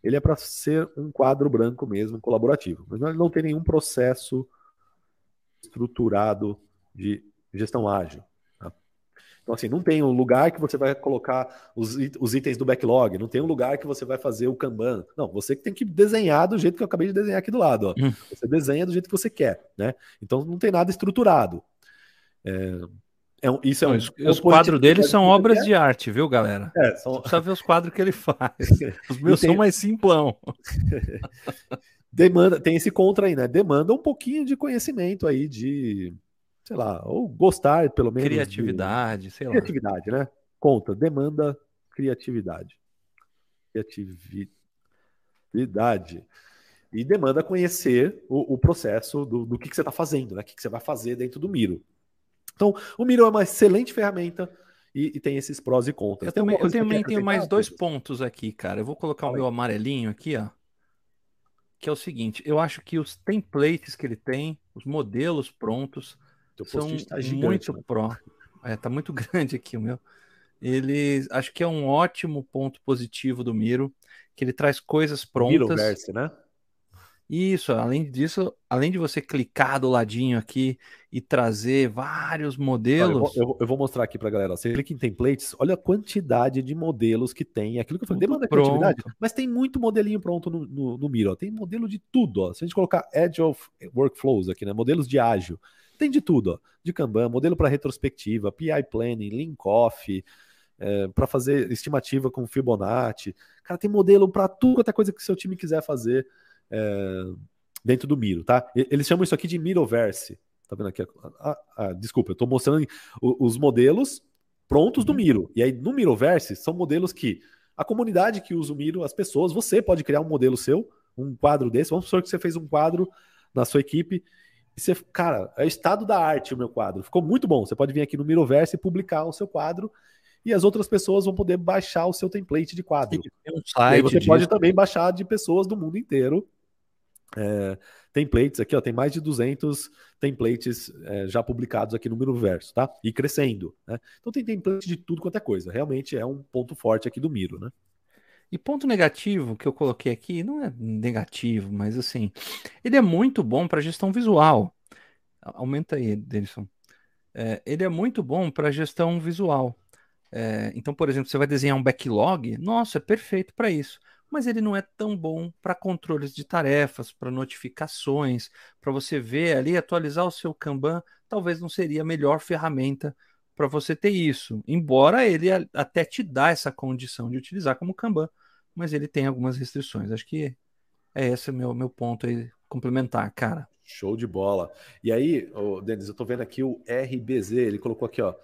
S1: ele é para ser um quadro branco mesmo, colaborativo. Mas ele não tem nenhum processo estruturado de gestão ágil. Então, assim, não tem um lugar que você vai colocar os, os itens do backlog, não tem um lugar que você vai fazer o Kanban. Não, você que tem que desenhar do jeito que eu acabei de desenhar aqui do lado. Hum. Você desenha do jeito que você quer, né? Então não tem nada estruturado. É, é um, isso é um,
S2: os, é os quadros dele são obras de arte, viu, galera? É, são... Você precisa ver os quadros que ele faz. Os meus tem... são mais simplão.
S1: Demanda, tem esse contra aí, né? Demanda um pouquinho de conhecimento aí, de, sei lá, ou gostar, pelo menos.
S2: Criatividade,
S1: de... sei lá. Criatividade, né? Conta, demanda criatividade. Criatividade. E demanda conhecer o, o processo do, do que, que você está fazendo, né? O que, que você vai fazer dentro do Miro. Então, o Miro é uma excelente ferramenta e, e tem esses prós e contras.
S2: Eu também, eu também tenho mais dois pontos aqui, cara. Eu vou colocar o meu amarelinho aqui, ó. Que é o seguinte, eu acho que os templates que ele tem, os modelos prontos, são tá gigante, muito né? pró. É, tá muito grande aqui o meu. Ele acho que é um ótimo ponto positivo do Miro, que ele traz coisas prontas. Miroverse, né? Isso, além disso, além de você clicar do ladinho aqui e trazer vários modelos.
S1: eu, vou, eu, vou, mostrar aqui para a galera. Você clica em templates, olha a quantidade de modelos que tem. Aquilo que eu falei, demanda pronto. criatividade, mas tem muito modelinho pronto no, no, no Miro. Tem modelo de tudo. Ó. Se a gente colocar Edge of Workflows aqui, né? Modelos de ágil, tem de tudo. Ó. De Kanban, modelo para retrospectiva, PI Planning, Link Off, é, para fazer estimativa com Fibonacci. Cara, tem modelo para tudo quanto é coisa que seu time quiser fazer é, dentro do Miro, tá? Eles chamam isso aqui de Miroverse. Tá vendo aqui? Ah, ah, desculpa, eu estou mostrando os modelos prontos do uhum. Miro. E aí no Miroverse são modelos que a comunidade que usa o Miro, as pessoas, você pode criar um modelo seu, um quadro desse. Vamos supor que você fez um quadro na sua equipe você, cara, é estado da arte o meu quadro. Ficou muito bom. Você pode vir aqui no Miroverse e publicar o seu quadro e as outras pessoas vão poder baixar o seu template de quadro. Um site você disso. pode também baixar de pessoas do mundo inteiro é, templates aqui, ó, tem mais de 200 templates é, já publicados aqui no Miroverso, tá? E crescendo, né? Então tem template de tudo quanto é coisa. Realmente é um ponto forte aqui do Miro, né?
S2: E ponto negativo que eu coloquei aqui, não é negativo, mas assim, ele é muito bom para gestão visual. Aumenta aí, Denison. É, ele é muito bom para gestão visual. É, então, por exemplo, você vai desenhar um backlog, nossa, é perfeito para isso mas ele não é tão bom para controles de tarefas, para notificações, para você ver ali, atualizar o seu Kanban, talvez não seria a melhor ferramenta para você ter isso. Embora ele até te dá essa condição de utilizar como Kanban, mas ele tem algumas restrições. Acho que é esse o meu, meu ponto aí complementar, cara.
S1: Show de bola. E aí, oh, Denis, eu tô vendo aqui o RBZ, ele colocou aqui, ó,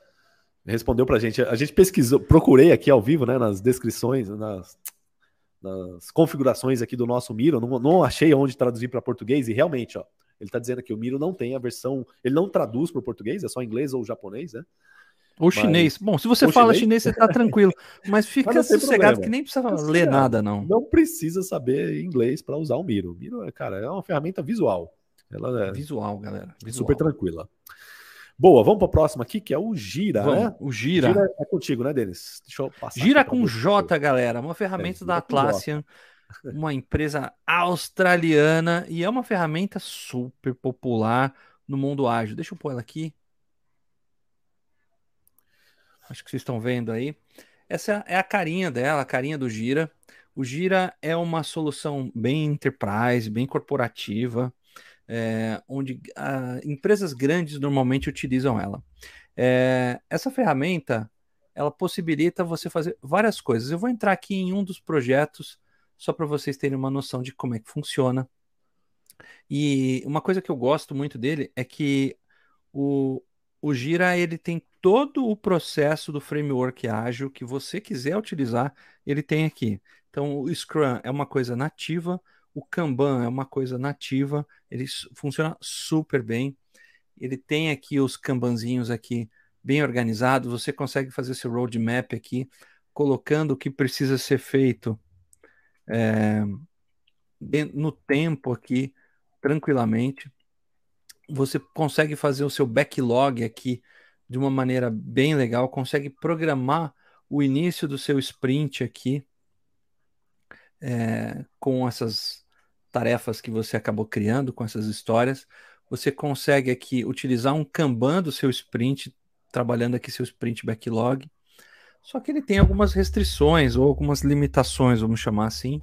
S1: respondeu pra gente. A gente pesquisou, procurei aqui ao vivo, né, nas descrições, nas nas configurações aqui do nosso Miro, não, não achei onde traduzir para português, e realmente, ó, ele está dizendo que o Miro não tem a versão, ele não traduz para o português, é só inglês ou japonês, né?
S2: Ou mas... chinês. Bom, se você fala chinês, chinês você está tranquilo. Mas fica mas sossegado que nem precisa ler nada, não.
S1: Não precisa saber inglês para usar o Miro. O Miro, cara, é uma ferramenta visual. Ela é
S2: visual, galera. Visual.
S1: Super tranquila. Boa, vamos para o próximo aqui, que é o Gira, vamos, né?
S2: O Gira. Gira
S1: é contigo, né, Denis?
S2: Deixa eu passar. Gira com J, galera. Uma ferramenta é, da Atlassian, uma empresa australiana, e é uma ferramenta super popular no mundo ágil. Deixa eu pôr ela aqui. Acho que vocês estão vendo aí. Essa é a carinha dela, a carinha do Gira. O Gira é uma solução bem enterprise, bem corporativa é, onde a, empresas grandes normalmente utilizam ela. É, essa ferramenta ela possibilita você fazer várias coisas. Eu vou entrar aqui em um dos projetos só para vocês terem uma noção de como é que funciona. E uma coisa que eu gosto muito dele é que o, o Gira ele tem todo o processo do framework ágil que você quiser utilizar, ele tem aqui. Então o Scrum é uma coisa nativa, o Kanban é uma coisa nativa, ele funciona super bem. Ele tem aqui os Kanbanzinhos aqui bem organizados. Você consegue fazer seu roadmap aqui, colocando o que precisa ser feito é, no tempo aqui, tranquilamente. Você consegue fazer o seu backlog aqui de uma maneira bem legal, consegue programar o início do seu sprint aqui é, com essas tarefas que você acabou criando, com essas histórias. Você consegue aqui utilizar um Kanban do seu sprint, trabalhando aqui seu sprint backlog. Só que ele tem algumas restrições ou algumas limitações, vamos chamar assim,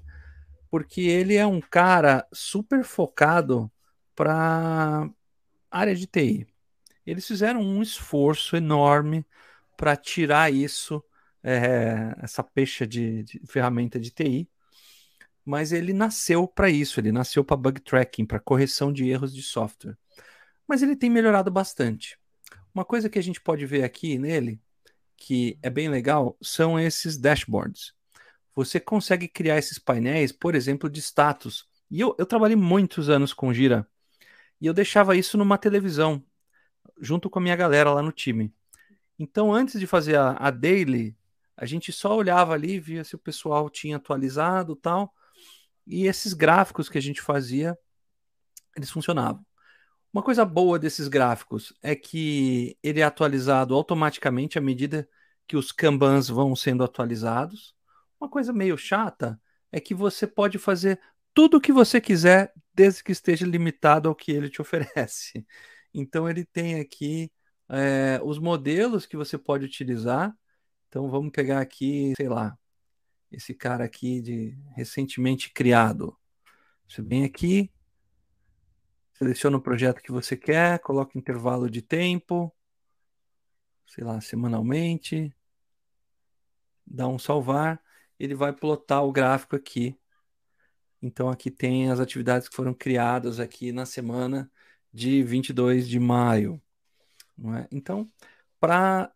S2: porque ele é um cara super focado para área de TI. Eles fizeram um esforço enorme para tirar isso, é, essa peixe de, de, ferramenta de TI, mas ele nasceu para isso, ele nasceu para bug tracking, para correção de erros de software. Mas ele tem melhorado bastante. Uma coisa que a gente pode ver aqui nele, que é bem legal, são esses dashboards. Você consegue criar esses painéis, por exemplo, de status. E eu, eu trabalhei muitos anos com Gira, e eu deixava isso numa televisão, junto com a minha galera lá no time. Então, antes de fazer a, a daily, a gente só olhava ali, via se o pessoal tinha atualizado tal. E esses gráficos que a gente fazia, eles funcionavam. Uma coisa boa desses gráficos é que ele é atualizado automaticamente à medida que os Kanbans vão sendo atualizados. Uma coisa meio chata é que você pode fazer tudo o que você quiser, desde que esteja limitado ao que ele te oferece. Então ele tem aqui é, os modelos que você pode utilizar. Então vamos pegar aqui, sei lá, esse cara aqui de recentemente criado. Você vem aqui, seleciona o projeto que você quer, coloca intervalo de tempo, sei lá, semanalmente, dá um salvar, ele vai plotar o gráfico aqui. Então aqui tem as atividades que foram criadas aqui na semana de 22 de maio. Não é? Então, para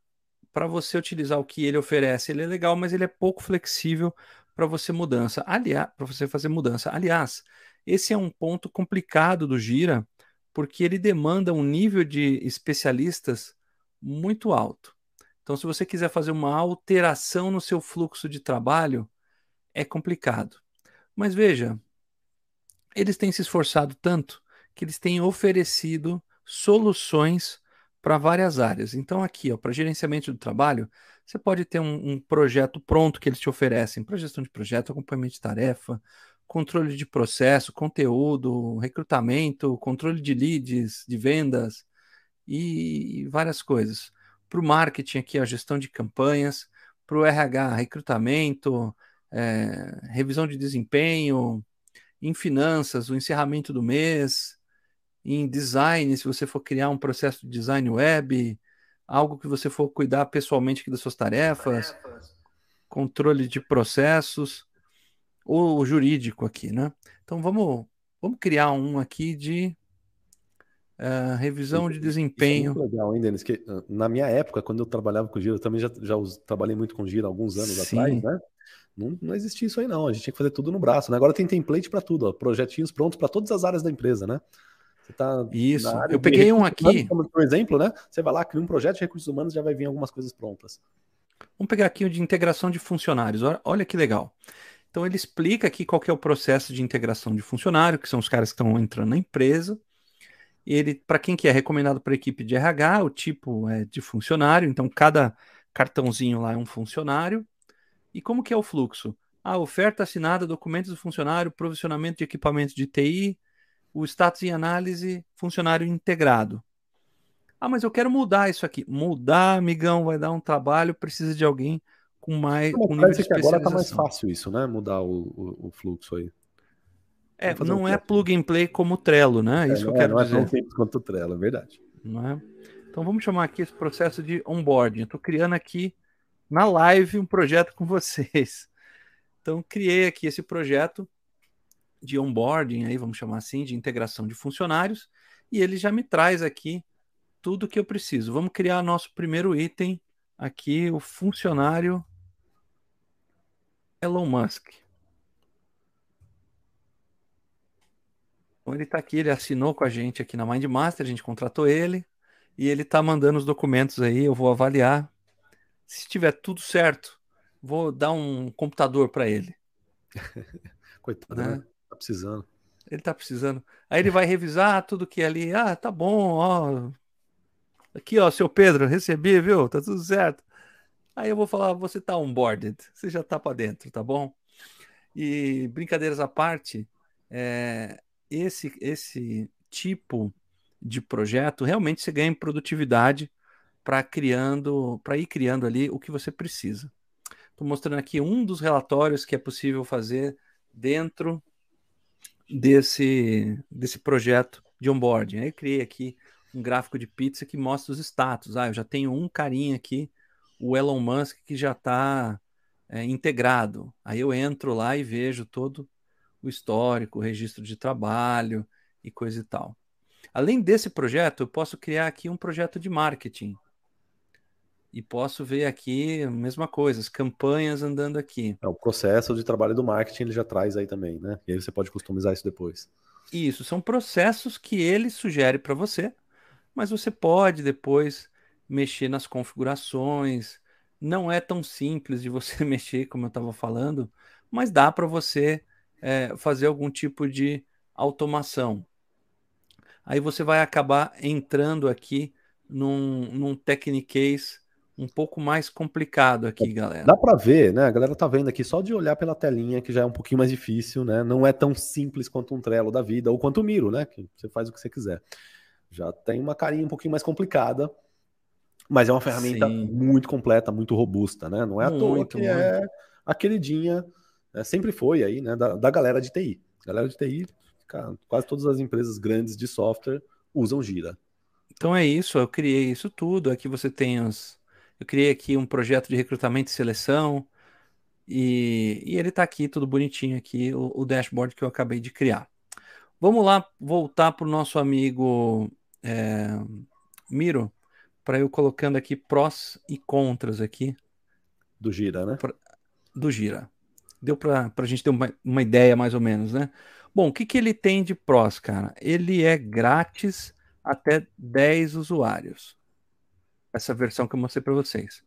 S2: você utilizar o que ele oferece, ele é legal, mas ele é pouco flexível para você mudança. Aliás, para você fazer mudança. Aliás, esse é um ponto complicado do Gira, porque ele demanda um nível de especialistas muito alto. Então, se você quiser fazer uma alteração no seu fluxo de trabalho, é complicado. Mas veja, eles têm se esforçado tanto que eles têm oferecido soluções para várias áreas. Então, aqui, para gerenciamento do trabalho, você pode ter um, um, projeto pronto que eles te oferecem para gestão de projeto, acompanhamento de tarefa, controle de processo, conteúdo, recrutamento, controle de leads, de vendas e várias coisas. Para o marketing, aqui, a gestão de campanhas, para o RH, recrutamento, é, revisão de desempenho, em finanças, o encerramento do mês, em design, se você for criar um processo de design web, algo que você for cuidar pessoalmente das suas tarefas, tarefas. controle de processos, ou jurídico aqui, né? Então vamos, vamos criar um aqui de uh, revisão de desempenho. Isso
S1: é legal, hein, Denis? Que, ah, na minha época, quando eu trabalhava com Gira, eu também já, já trabalhei muito com Gira alguns anos Sim. atrás, né? Não, não existia isso aí, não. A gente tinha que fazer tudo no braço. Né? Agora tem template para tudo, ó, projetinhos prontos para todas as áreas da empresa, né?
S2: Você tá Isso. Eu peguei um aqui.
S1: Como, por exemplo, né? Você vai lá, cria um projeto de recursos humanos já vai vir algumas coisas prontas.
S2: Vamos pegar aqui o de integração de funcionários. Olha que legal. Então ele explica aqui qual é o processo de integração de funcionário, que são os caras que estão entrando na empresa. Ele, para quem que é recomendado para a equipe de RH, o tipo é de funcionário, então cada cartãozinho lá é um funcionário. E como que é o fluxo? A oferta assinada, documentos do funcionário, provisionamento de equipamentos de TI, o status em análise, funcionário integrado. Ah, mas eu quero mudar isso aqui. Mudar, amigão, vai dar um trabalho, precisa de alguém com mais
S1: Como um nível de que agora tá mais fácil isso, né? Mudar o, o, o fluxo aí.
S2: É, não é plug and play como o Trello, né? É, isso que eu é, quero não dizer. Não é tão
S1: quanto o Trello, é verdade.
S2: Não é? Então vamos chamar aqui esse processo de onboarding. Estou criando aqui na live um projeto com vocês. Então criei aqui esse projeto de onboarding, aí vamos chamar assim, de integração de funcionários, e ele já me traz aqui tudo que eu preciso. Vamos criar nosso primeiro item aqui, o funcionário Elon Musk. Então ele está aqui, ele assinou com a gente aqui na Mindmaster, a gente contratou ele e ele está mandando os documentos aí, eu vou avaliar. Se estiver tudo certo, vou dar um computador para ele.
S1: Coitado, né? né? Tá precisando.
S2: Ele tá precisando. Aí ele vai revisar tudo que é ali. Ah, tá bom, ó. Aqui, ó, seu Pedro, recebi, viu? Tá tudo certo. Aí eu vou falar, você tá onboarded, você já tá para dentro, tá bom? E brincadeiras à parte, é, esse, esse tipo de projeto realmente você ganha em produtividade para criando, para ir criando ali o que você precisa. Estou mostrando aqui um dos relatórios que é possível fazer dentro desse, desse projeto de onboarding. Aí eu criei aqui um gráfico de pizza que mostra os status. Ah, eu já tenho um carinha aqui, o Elon Musk, que já está é, integrado. Aí eu entro lá e vejo todo o histórico, o registro de trabalho e coisa e tal. Além desse projeto, eu posso criar aqui um projeto de marketing. E posso ver aqui a mesma coisa, as campanhas andando aqui.
S1: É, o processo de trabalho do marketing ele já traz aí também, né? E aí você pode customizar isso depois.
S2: Isso, são processos que ele sugere para você, mas você pode depois mexer nas configurações. Não é tão simples de você mexer, como eu estava falando, mas dá para você é, fazer algum tipo de automação. Aí você vai acabar entrando aqui num, num Technicase um pouco mais complicado aqui, galera.
S1: Dá para ver, né? A galera tá vendo aqui só de olhar pela telinha que já é um pouquinho mais difícil, né? Não é tão simples quanto um Trello da vida ou quanto o Miro, né? Que você faz o que você quiser. Já tem uma carinha um pouquinho mais complicada, mas é uma ferramenta Sim. muito completa, muito robusta, né? Não é muito, à toa que muito. é a queridinha, né? sempre foi aí, né? Da, da galera de TI. Galera de TI, cara, quase todas as empresas grandes de software usam Gira.
S2: Então é isso, eu criei isso tudo. Aqui você tem os eu criei aqui um projeto de recrutamento e seleção. E, e ele está aqui, tudo bonitinho aqui, o, o, dashboard que eu acabei de criar. Vamos lá voltar para o nosso amigo é, Miro, para eu colocando aqui prós e contras aqui.
S1: Do Gira, né? Pra,
S2: do Gira. Deu para a gente ter uma, uma ideia mais ou menos, né? Bom, o que, que ele tem de prós, cara? Ele é grátis até 10 usuários essa versão que eu mostrei para vocês.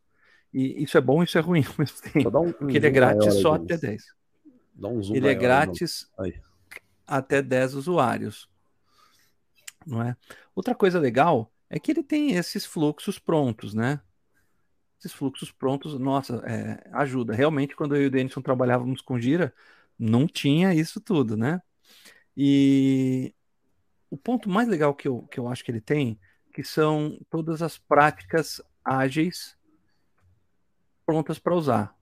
S2: E isso é bom isso é ruim ao mesmo tempo. Um, porque ele é grátis só até 10. Dá um zoom ele é grátis até 10 usuários. Não é? Outra coisa legal é que ele tem esses fluxos prontos, né? Esses fluxos prontos, nossa, é, ajuda. Realmente, quando eu e o Denison trabalhávamos com Gira, não tinha isso tudo, né? E o ponto mais legal que eu, que eu acho que ele tem que são todas as práticas ágeis prontas para usar.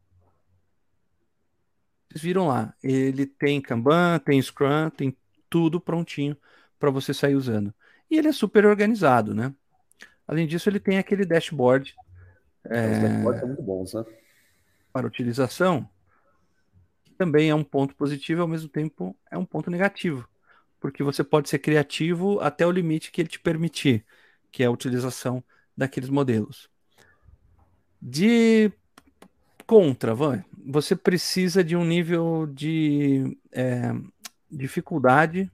S2: Vocês viram lá, ele tem Kanban, tem Scrum, tem tudo prontinho para você sair usando. E ele é super organizado, né? Além disso, ele tem aquele dashboard.
S1: É, Os dashboards são muito bons, né?
S2: Para utilização, que também é um ponto positivo e ao mesmo tempo é um ponto negativo, porque você pode ser criativo até o limite que ele te permitir que é a utilização daqueles modelos. De contra, você precisa de um nível de é, dificuldade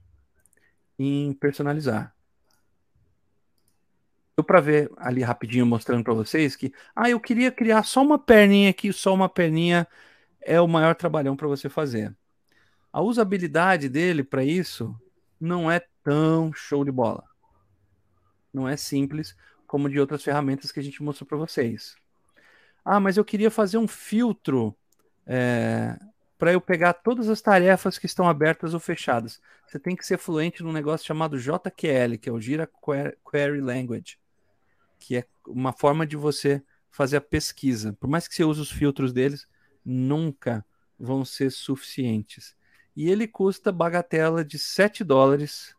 S2: em personalizar. Deu para ver ali rapidinho mostrando para vocês que, ah, eu queria criar só uma perninha aqui, só uma perninha é o maior trabalhão para você fazer. A usabilidade dele para isso não é tão show de bola não é simples como de outras ferramentas que a gente mostrou para vocês. Ah, mas eu queria fazer um filtro é, para eu pegar todas as tarefas que estão abertas ou fechadas. Você tem que ser fluente num negócio chamado JQL, que é o Jira Query Language, que é uma forma de você fazer a pesquisa. Por mais que você use os filtros deles, nunca vão ser suficientes. E ele custa bagatela de 7 dólares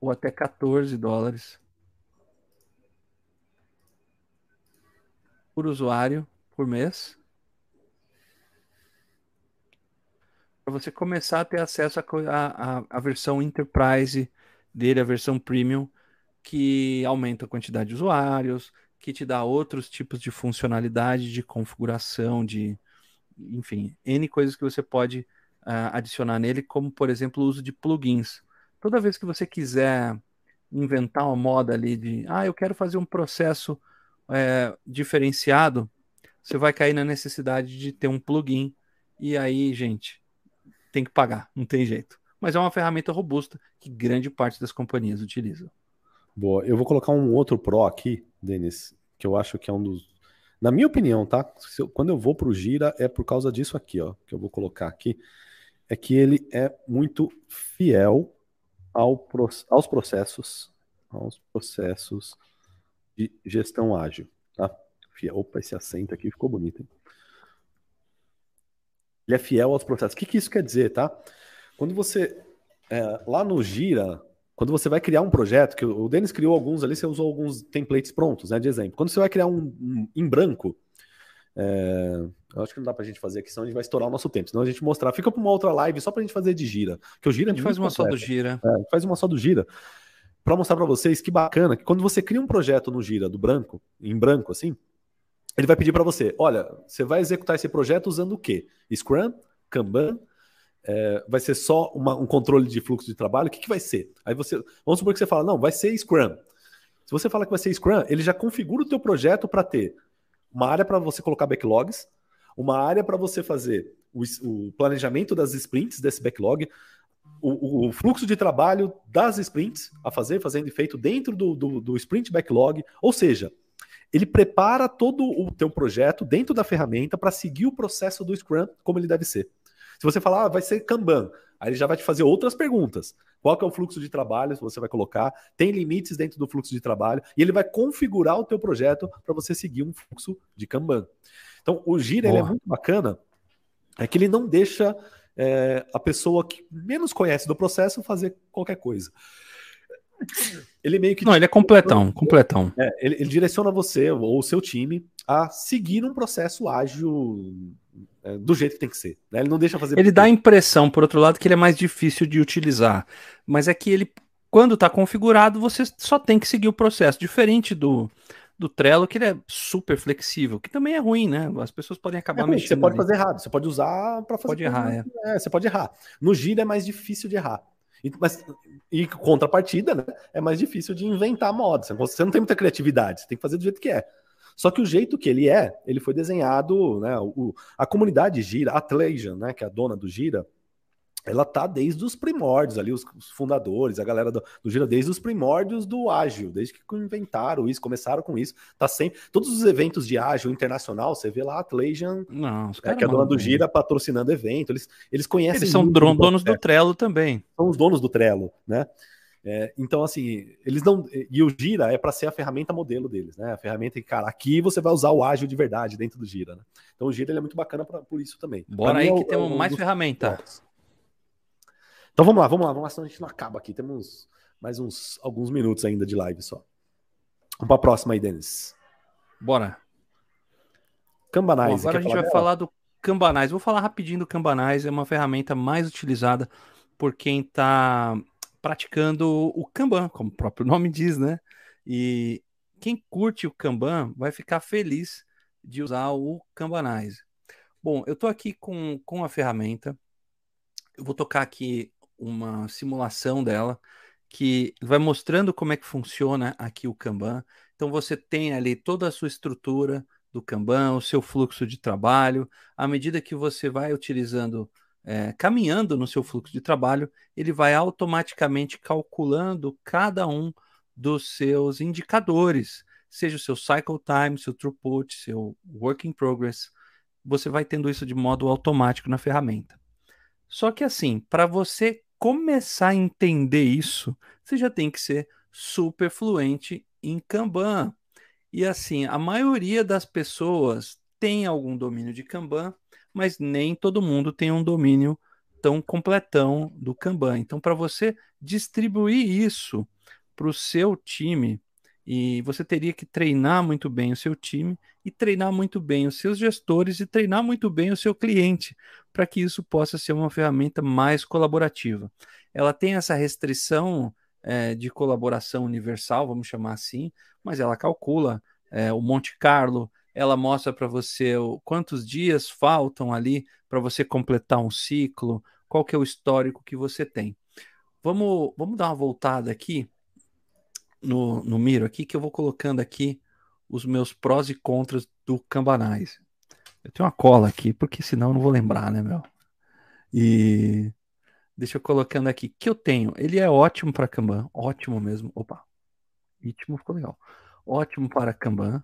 S2: ou até 14 dólares por usuário por mês. Para você começar a ter acesso à versão Enterprise dele, a versão Premium, que aumenta a quantidade de usuários, que te dá outros tipos de funcionalidade, de configuração, de enfim, N coisas que você pode uh, adicionar nele, como por exemplo o uso de plugins toda vez que você quiser inventar uma moda ali de, ah, eu quero fazer um processo é, diferenciado, você vai cair na necessidade de ter um plugin. E aí, gente, tem que pagar, não tem jeito. Mas é uma ferramenta robusta que grande parte das companhias utilizam.
S1: Boa, eu vou colocar um outro Pro aqui, Denis, que eu acho que é um dos. Na minha opinião, tá? Eu, quando eu vou para o Gira, é por causa disso aqui, ó, que eu vou colocar aqui. É que ele é muito fiel ao, aos processos, aos processos de gestão ágil, tá? Opa, esse acento aqui ficou bonito, hein? Ele é fiel aos processos. O que, que isso quer dizer, tá? Quando você é, lá no Gira, quando você vai criar um projeto, que o Denis criou alguns ali, você usou alguns templates prontos, né, de exemplo. Quando você vai criar um, um em branco, é, eu acho que não dá pra gente fazer aqui, senão a gente vai estourar o nosso tempo. Senão a gente mostrar. Fica pra uma outra live só pra gente fazer de gira. Que o gira
S2: a gente faz uma só do gira.
S1: É, faz uma só do gira. Pra mostrar pra vocês que bacana que quando você cria um projeto no gira do branco, em branco assim, ele vai pedir para você: olha, você vai executar esse projeto usando o quê? Scrum, Kanban, é, vai ser só uma, um controle de fluxo de trabalho, o que, que vai ser? Aí você, vamos supor que você fala, não, vai ser Scrum. Se você fala que vai ser Scrum, ele já configura o teu projeto para ter uma área para você colocar backlogs, uma área para você fazer o, o, planejamento das sprints desse backlog, o, o, fluxo de trabalho das sprints a fazer, fazendo efeito dentro do, do, do sprint backlog, ou seja, ele prepara todo o teu projeto dentro da ferramenta para seguir o processo do Scrum como ele deve ser. Se você falar, ah, vai ser Kanban, aí ele já vai te fazer outras perguntas. Qual é o fluxo de trabalho que você vai colocar? Tem limites dentro do fluxo de trabalho e ele vai configurar o teu projeto para você seguir um fluxo de Kanban. Então, o Gira é muito bacana, é que ele não deixa é, a pessoa que menos conhece do processo fazer qualquer coisa.
S2: Ele meio que. Não, ele é completão, completão.
S1: É, ele, ele direciona você ou o seu time a seguir um processo ágil é, do jeito que tem que ser. Né? Ele não deixa fazer.
S2: Ele dá a impressão, por outro lado, que ele é mais difícil de utilizar. Mas é que ele, quando está configurado, você só tem que seguir o processo. Diferente do, do Trello, que ele é super flexível, que também é ruim, né? As pessoas podem acabar é mexendo.
S1: Você pode ali. fazer errado, você pode usar para fazer.
S2: Pode errar, é.
S1: é. Você pode errar. No Gira é mais difícil de errar. E, mas, e contrapartida, né? É mais difícil de inventar moda. Você não tem muita criatividade, você tem que fazer do jeito que é. Só que o jeito que ele é, ele foi desenhado, né? O, a comunidade Gira, a Atlassian, né? Que é a dona do Gira, ela tá desde os primórdios ali, os, fundadores, a galera do, do, Gira, desde os primórdios do ágil, desde que inventaram isso, começaram com isso, tá sempre, todos os eventos de ágil internacional, você vê lá a Atlassian,
S2: não,
S1: é, que é a dona do Gira patrocinando evento, eles, eles conhecem...
S2: Eles são donos do Trello também.
S1: São os donos do Trello, né? É, então, assim, eles não. E o Gira é para ser a ferramenta modelo deles, né? A ferramenta que, cara, aqui você vai usar o ágil de verdade dentro do Gira, né? Então o Gira é muito bacana pra, por isso também.
S2: Bora aí é que temos é mais ferramenta.
S1: Então vamos lá, vamos lá, vamos lá, senão a gente não acaba aqui. Temos mais uns alguns minutos ainda de live só. Vamos para a próxima aí, Denis.
S2: Bora.
S1: Cambanize.
S2: Bom, agora a gente vai dela? falar do Cambanize. Vou falar rapidinho do Cambanize, é uma ferramenta mais utilizada por quem está praticando o Kanban, como o próprio nome diz, né? E quem curte o Kanban vai ficar feliz de usar o Kanbanize. Bom, eu estou aqui com, com a ferramenta. Eu vou tocar aqui uma simulação dela que vai mostrando como é que funciona aqui o Kanban. Então você tem ali toda a sua estrutura do Kanban, o seu fluxo de trabalho. À medida que você vai utilizando é, caminhando no seu fluxo de trabalho, ele vai automaticamente calculando cada um dos seus indicadores, seja o seu cycle time, seu throughput, seu work in progress. Você vai tendo isso de modo automático na ferramenta. Só que assim, para você começar a entender isso, você já tem que ser super fluente em Kanban. E assim, a maioria das pessoas tem algum domínio de Kanban, mas nem todo mundo tem um domínio tão completão do Kanban. Então, para você distribuir isso para o seu time, e você teria que treinar muito bem o seu time e treinar muito bem os seus gestores e treinar muito bem o seu cliente, para que isso possa ser uma ferramenta mais colaborativa. Ela tem essa restrição é, de colaboração universal, vamos chamar assim, mas ela calcula é, o Monte Carlo, ela mostra para você o, quantos dias faltam ali para você completar um ciclo, qual que é o histórico que você tem. Vamos, vamos dar uma voltada aqui no, no Miro aqui, que eu vou colocando aqui os meus prós e contras do Cambanais. Eu tenho uma cola aqui, porque senão eu não vou lembrar, né, meu? E deixa eu colocando aqui que eu tenho. Ele é ótimo para Kanban, ótimo mesmo. Opa, ritmo ficou legal. Ótimo para Kanban,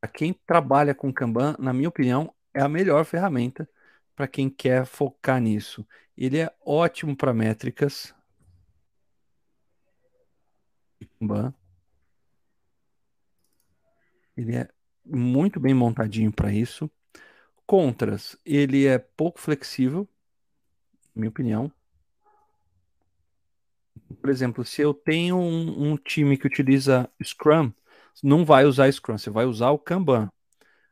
S2: Para quem trabalha com Kanban, na minha opinião, é a melhor ferramenta para quem quer focar nisso. Ele é ótimo para métricas. Kanban. Ele é muito bem montadinho para isso. Contras, ele é pouco flexível, na minha opinião. Por exemplo, se eu tenho um, um time que utiliza Scrum, não vai usar Scrum, você vai usar o Kanban.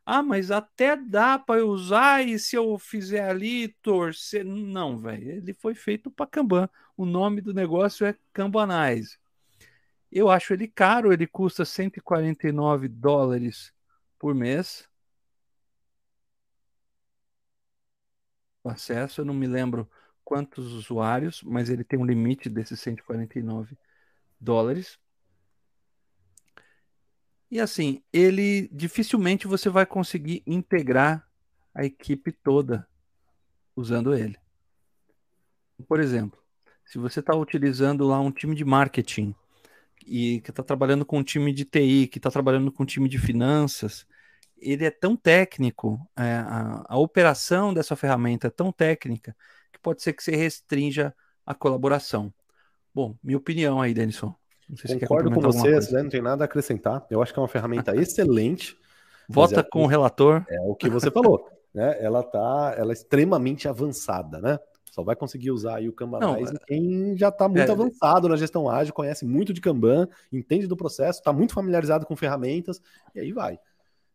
S2: Ah, mas até dá para usar e se eu fizer ali torcer. Não, velho. Ele foi feito para Kanban. O nome do negócio é Kanbanize. Eu acho ele caro, ele custa 149 dólares por mês. O acesso, eu não me lembro quantos usuários, mas ele tem um limite desses 149 dólares. E assim, ele dificilmente você vai conseguir integrar a equipe toda usando ele. Por exemplo, se você está utilizando lá um time de marketing e que está trabalhando com um time de TI, que está trabalhando com um time de finanças, ele é tão técnico, é, a, a, operação dessa ferramenta é tão técnica que pode ser que você restrinja a colaboração. Bom, minha opinião aí, Denison.
S1: Concordo com você, né? não tem nada a acrescentar. Eu acho que é uma ferramenta excelente.
S2: Vota é, com o relator.
S1: É o que você falou. Né? Ela tá, ela é extremamente avançada, né? Só vai conseguir usar aí o Kanban não, é quem já está muito é, avançado na gestão ágil, conhece muito de Kanban, entende do processo, está muito familiarizado com ferramentas, e aí vai.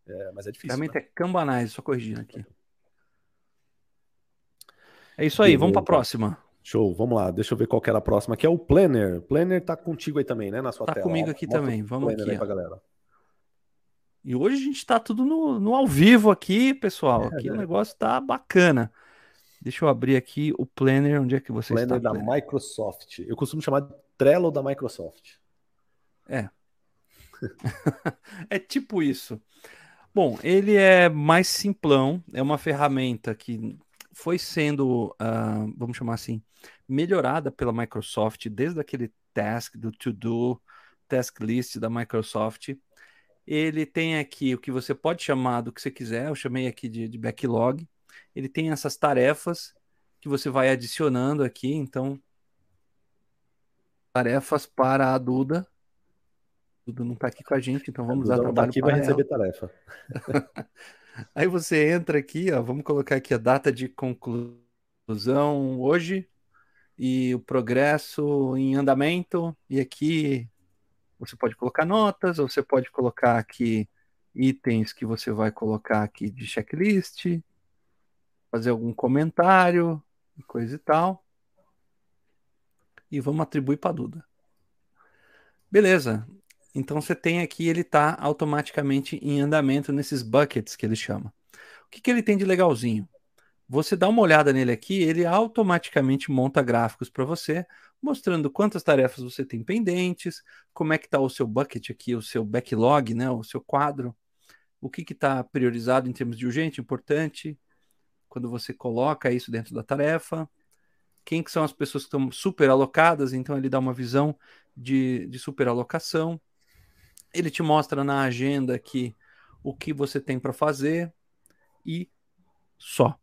S1: É, mas é difícil.
S2: Ferramenta né? é Kanbanize, só corrigindo aqui. É isso aí, vamos para a próxima.
S1: Show, vamos lá. Deixa eu ver qual que era a próxima. Aqui é o Planner. Planner tá contigo aí também, né? Na sua
S2: tá
S1: tela.
S2: Tá comigo aqui também. Vamos aqui.
S1: Aí pra galera.
S2: E hoje a gente tá tudo no, no ao vivo aqui, pessoal. É, aqui é. o negócio tá bacana. Deixa eu abrir aqui o Planner. Onde é que você
S1: Planner está? Planner da Microsoft. Eu costumo chamar de Trello da Microsoft.
S2: É. é tipo isso. Bom, ele é mais simplão, é uma ferramenta que foi sendo, uh, vamos chamar assim, melhorada pela Microsoft desde aquele task do to-do, task list da Microsoft. Ele tem aqui o que você pode chamar do que você quiser, eu chamei aqui de, de backlog. Ele tem essas tarefas que você vai adicionando aqui, então tarefas para a Duda, Dudu não está aqui com a gente, então vamos dar tá trabalho tá aqui
S1: vai receber tarefa.
S2: Aí você entra aqui, ó, vamos colocar aqui a data de conclusão hoje e o progresso em andamento. E aqui você pode colocar notas, ou você pode colocar aqui itens que você vai colocar aqui de checklist, fazer algum comentário, coisa e tal. E vamos atribuir para Duda. Beleza. Então você tem aqui, ele está automaticamente em andamento nesses buckets que ele chama. O que, que ele tem de legalzinho? Você dá uma olhada nele aqui, ele automaticamente monta gráficos para você, mostrando quantas tarefas você tem pendentes, como é que está o seu bucket aqui, o seu backlog, né, o seu quadro, o que está priorizado em termos de urgente, importante, quando você coloca isso dentro da tarefa, quem que são as pessoas que estão super alocadas, então ele dá uma visão de, de super alocação. Ele te mostra na agenda aqui o que você tem para fazer e só.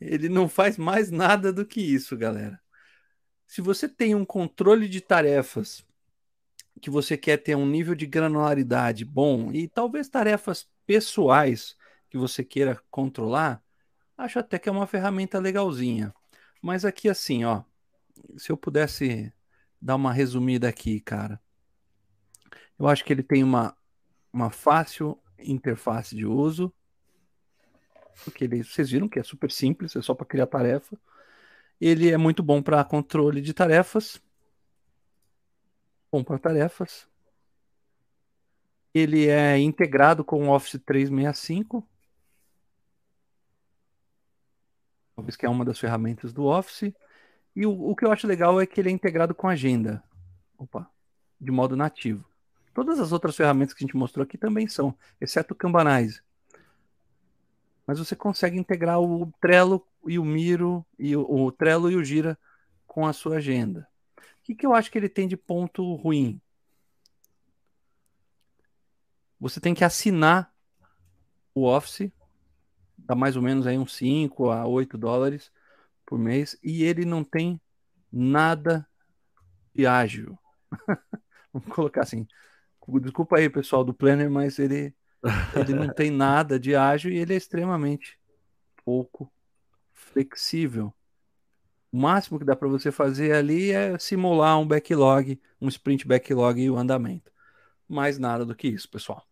S2: Ele não faz mais nada do que isso, galera. Se você tem um controle de tarefas que você quer ter um nível de granularidade bom e talvez tarefas pessoais que você queira controlar, acho até que é uma ferramenta legalzinha. Mas aqui assim, ó, se eu pudesse dar uma resumida aqui, cara. Eu acho que ele tem uma, uma fácil interface de uso. Porque ele, vocês viram que é super simples, é só para criar tarefa. Ele é muito bom para controle de tarefas. Bom para tarefas. Ele é integrado com o Office 365. Talvez que é uma das ferramentas do Office. E o, o que eu acho legal é que ele é integrado com agenda. Opa, de modo nativo. Todas as outras ferramentas que a gente mostrou aqui também são, exceto o Kanbanize. Mas você consegue integrar o Trello e o Miro, e o, o Trello e o Gira com a sua agenda. O que, que eu acho que ele tem de ponto ruim? você tem que assinar o Office, dá mais ou menos aí uns 5 a 8 dólares por mês, e ele não tem nada de ágil. Vamos colocar assim. Desculpa aí, pessoal do Planner, mas ele, ele não tem nada de ágil e ele é extremamente pouco flexível. O máximo que dá para você fazer ali é simular um backlog, um sprint backlog e o andamento. Mais nada do que isso, pessoal.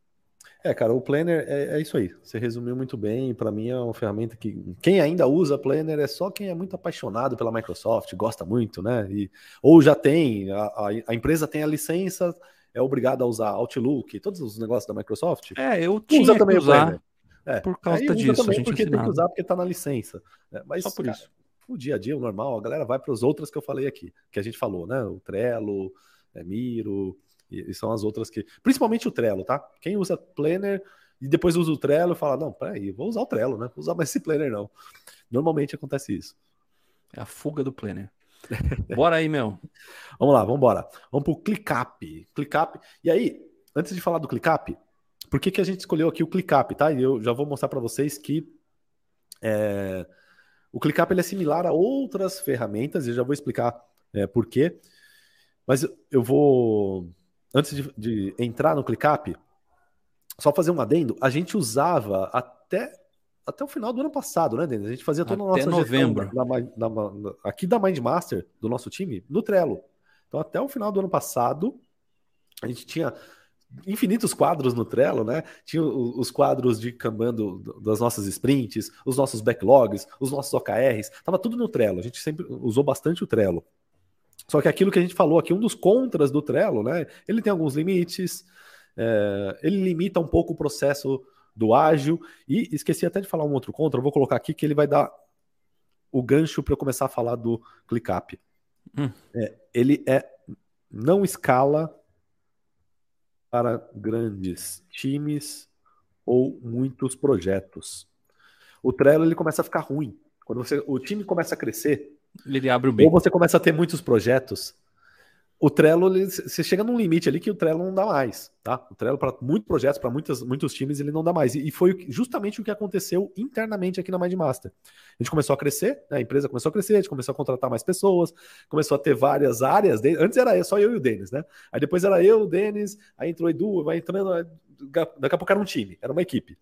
S1: É, cara, o Planner é, é isso aí. Você resumiu muito bem. Para mim é uma ferramenta que quem ainda usa Planner é só quem é muito apaixonado pela Microsoft, gosta muito, né? E, ou já tem, a, a, a empresa tem a licença, é obrigado a usar Outlook, todos os negócios da Microsoft.
S2: É, eu tinha usa também que usar
S1: é, por causa disso. Também porque tem que usar porque está na licença. Né? Mas só por cara, isso. O dia a dia, o normal, a galera vai para as outras que eu falei aqui, que a gente falou, né? O Trello, é, Miro, e, e, são as outras que. Principalmente o Trello, tá? Quem usa Planner e depois usa o Trello fala: não, peraí, vou usar o Trello, né? Vou usar mais esse Planner, não. Normalmente acontece isso.
S2: É a fuga do Planner. Bora aí, meu.
S1: vamos lá, vamos embora. Vamos pro ClickUp. ClickUp. E aí, antes de falar do ClickUp, por que, que a gente escolheu aqui o ClickUp, tá? E eu já vou mostrar para vocês que é, o ClickUp ele é similar a outras ferramentas, e eu já vou explicar é, por quê. Mas eu vou antes de, de entrar no ClickUp, só fazer um adendo, a gente usava até até o final do ano passado, né, Denis? A gente fazia toda a nossa
S2: novembro.
S1: Da, da, da, aqui da Mindmaster, do nosso time, no Trello. Então, até o final do ano passado, a gente tinha infinitos quadros no Trello, né? Tinha os quadros de Kanban do, das nossas sprints, os nossos backlogs, os nossos OKRs, tava tudo no Trello. A gente sempre usou bastante o Trello. Só que aquilo que a gente falou aqui, um dos contras do Trello, né? Ele tem alguns limites, é, ele limita um pouco o processo do ágil, e esqueci até de falar um outro contra, eu vou colocar aqui que ele vai dar o gancho para eu começar a falar do ClickUp. Hum. É, ele é não escala para grandes times ou muitos projetos. O Trello ele começa a ficar ruim. Quando você, o time começa a crescer,
S2: ele abre o bico.
S1: Ou você começa a ter muitos projetos. O Trello, ele, você chega num limite ali que o Trello não dá mais, tá? O Trello, para muitos projetos, para muitos times, ele não dá mais. E, e, foi justamente o que aconteceu internamente aqui na Mindmaster. A gente começou a crescer, né? a empresa começou a crescer, a gente começou a contratar mais pessoas, começou a ter várias áreas. De... Antes era só eu e o Denis, né? Aí depois era eu, o Denis, aí entrou o Edu, vai entrando. Daqui a pouco era um time, era uma equipe.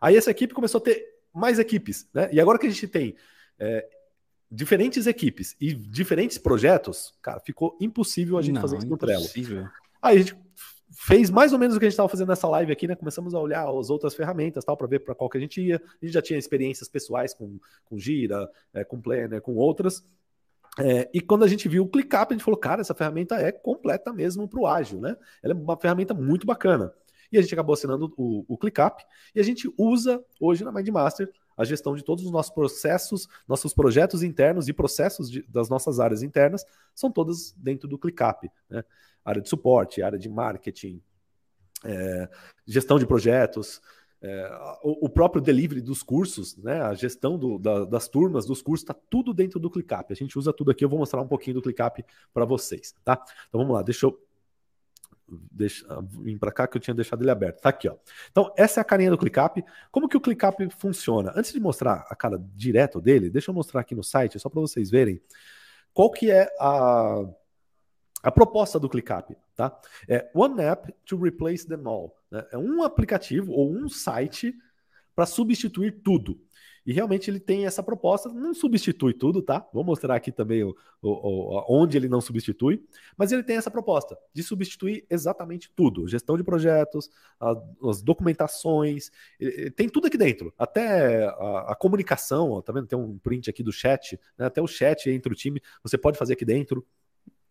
S1: Aí essa equipe começou a ter mais equipes, né? E agora que a gente tem é, diferentes equipes e diferentes projetos, cara, ficou impossível a gente Não, fazer isso no Trello. Aí a gente fez mais ou menos o que a gente estava fazendo nessa live aqui, né? Começamos a olhar as outras ferramentas, tal, para ver para qual que a gente ia. A gente já tinha experiências pessoais com, com Gira, é, com Planner, com outras. É, e quando a gente viu o ClickUp, a gente falou, cara, essa ferramenta é completa mesmo para o ágil, né? Ela é uma ferramenta muito bacana. E a gente acabou assinando o, o ClickUp e a gente usa hoje na Mindmaster a gestão de todos os nossos processos, nossos projetos internos e processos de, das nossas áreas internas são todas dentro do ClickUp. Né? Área de suporte, área de marketing, é, gestão de projetos, é, o, o, próprio delivery dos cursos, né, a gestão do, da, das turmas, dos cursos, está tudo dentro do ClickUp. A gente usa tudo aqui, eu vou mostrar um pouquinho do ClickUp para vocês. Tá? Então vamos lá, deixa eu deixa, vim para cá que eu tinha deixado ele aberto. Tá aqui, ó. Então, essa é a carinha do ClickUp. Como que o ClickUp funciona? Antes de mostrar a cara direto dele, deixa eu mostrar aqui no site, só para vocês verem qual que é a, a proposta do ClickUp, tá? É One App to Replace them all. Né? É um aplicativo ou um site para substituir tudo. E realmente ele tem essa proposta, não substitui tudo, tá? Vou mostrar aqui também o, o, o, onde ele não substitui, mas ele tem essa proposta de substituir exatamente tudo: gestão de projetos, a, as documentações, tem tudo aqui dentro, até a, a comunicação, ó, tá vendo? Tem um print aqui do chat, né? até o chat entre o time, você pode fazer aqui dentro.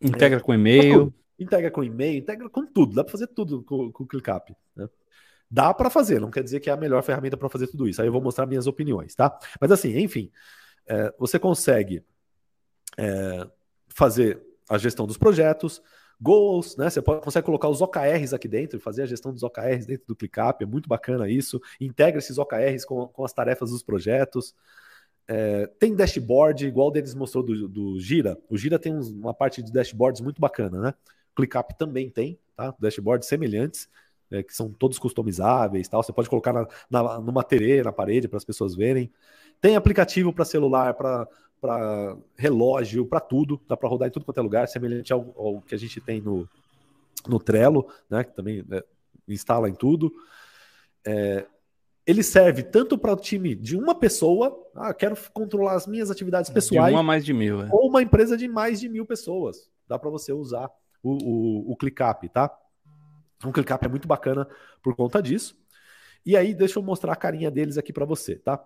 S2: Integra é, com e-mail.
S1: Integra com e-mail, integra com tudo, dá para fazer tudo com, com o ClickUp. Né? Dá para fazer, não quer dizer que é a melhor ferramenta para fazer tudo isso. Aí eu vou mostrar minhas opiniões, tá? Mas assim, enfim, é, você consegue é, fazer a gestão dos projetos, goals, né? Você pode, consegue colocar os OKRs aqui dentro, fazer a gestão dos OKRs dentro do ClickUp, é muito bacana isso. Integra esses OKRs com, com as tarefas dos projetos. É, tem dashboard, igual o Denis mostrou do, do Gira. O Gira tem uns, uma parte de dashboards muito bacana, né? ClickUp também tem, tá? Dashboards semelhantes é, que são todos customizáveis, tal. Você pode colocar na, na, numa TV na parede para as pessoas verem. Tem aplicativo para celular, para para relógio, para tudo, dá para rodar em tudo quanto é lugar, semelhante ao, ao, que a gente tem no, no Trello, né, que também é, instala em tudo. É, ele serve tanto para o time de uma pessoa, ah, quero controlar as minhas atividades pessoais. De
S2: uma mais de mil. É.
S1: Ou uma empresa de mais de mil pessoas. Dá para você usar o, o, o ClickUp, tá? O ClickUp é muito bacana por conta disso. E aí, deixa eu mostrar a carinha deles aqui para você, tá?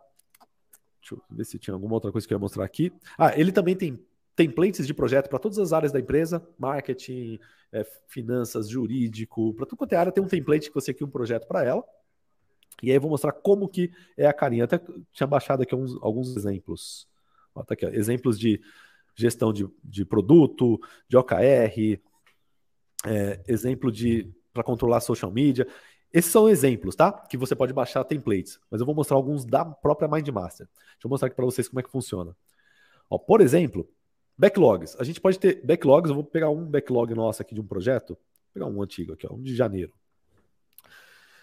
S1: Deixa eu ver se tinha alguma outra coisa que eu ia mostrar aqui. Ah, ele também tem templates de projeto para todas as áreas da empresa, marketing, é, finanças, jurídico, para tudo quanto é área, tem um template que você cria um projeto para ela. E aí eu vou mostrar como que é a carinha. Até tinha baixado aqui alguns, alguns exemplos. Ó, tá aqui, ó, exemplos de gestão de, de produto, de OKR, é, exemplo de para controlar social media. Esses são exemplos, tá? Que você pode baixar templates. Mas eu vou mostrar alguns da própria MindMaster. Deixa eu mostrar aqui para vocês como é que funciona. Ó, por exemplo, backlogs. A gente pode ter backlogs. Eu vou pegar um backlog nosso aqui de um projeto. Vou pegar um antigo aqui, ó, um de janeiro.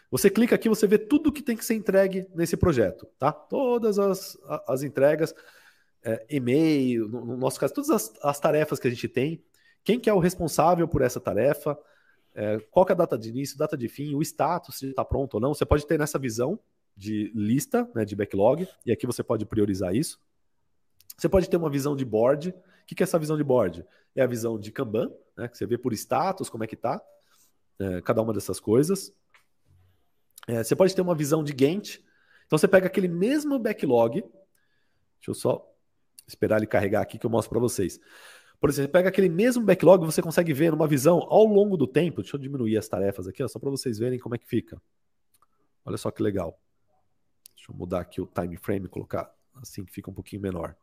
S1: Você clica aqui, você vê tudo que tem que ser entregue nesse projeto, tá? Todas as, as entregas, é, e-mail, no, no, nosso caso, todas as, as, tarefas que a gente tem, quem que é o responsável por essa tarefa, é, qual é a data de início, data de fim, o status, se está pronto ou não. Você pode ter nessa visão de lista, né, de backlog, e aqui você pode priorizar isso. Você pode ter uma visão de board. O que é essa visão de board? É a visão de Kanban, né, que você vê por status, como é que está, é, cada uma dessas coisas. É, você pode ter uma visão de Gantt. Então você pega aquele mesmo backlog. Deixa eu só esperar ele carregar aqui que eu mostro para vocês. Por exemplo, você pega aquele mesmo backlog, você consegue ver numa visão ao longo do tempo. Deixa eu diminuir as tarefas aqui, ó, só para vocês verem como é que fica. Olha só que legal. Deixa eu mudar aqui o time frame, colocar assim que fica um pouquinho menor.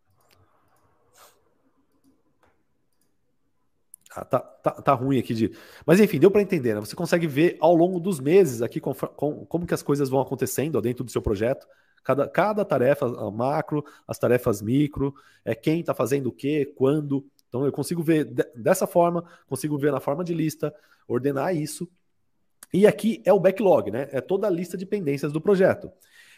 S1: Ah, tá, tá, tá, ruim aqui de. Mas enfim, deu para entender, né? Você consegue ver ao longo dos meses aqui com, com, como que as coisas vão acontecendo dentro do seu projeto. Cada, cada tarefa macro, as tarefas micro, é quem está fazendo o quê, quando. Então eu consigo ver dessa forma, consigo ver na forma de lista, ordenar isso. E aqui é o backlog, né? É toda a lista de pendências do projeto.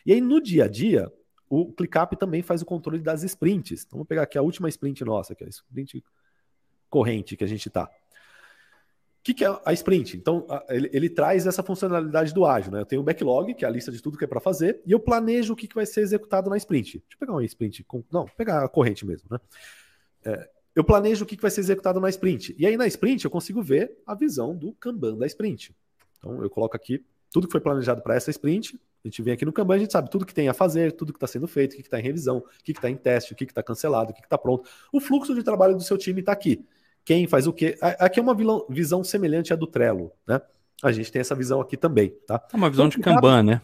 S1: E aí no dia a dia, o ClickUp também faz o controle das sprints. Então vamos pegar aqui a última sprint nossa, que é a sprint corrente que a gente está. O que, que, é a sprint? Então, ele, ele, traz essa funcionalidade do ágil. Né? Eu tenho o backlog, que é a lista de tudo que é para fazer, e eu planejo o que, que vai ser executado na sprint. Deixa eu pegar uma sprint. Com, não, pegar a corrente mesmo. Né? É, eu planejo o que, vai ser executado na sprint. E aí, na sprint, eu consigo ver a visão do Kanban da sprint. Então, eu coloco aqui tudo que foi planejado para essa sprint. A gente vem aqui no Kanban, a gente sabe tudo que tem a fazer, tudo que está sendo feito, o que está em revisão, o que está em teste, o que está cancelado, o que está pronto. O fluxo de trabalho do seu time está aqui quem faz o quê. Aqui é uma visão semelhante à do Trello, né? A gente tem essa visão aqui também, tá?
S2: É uma visão então, de Kanban, né?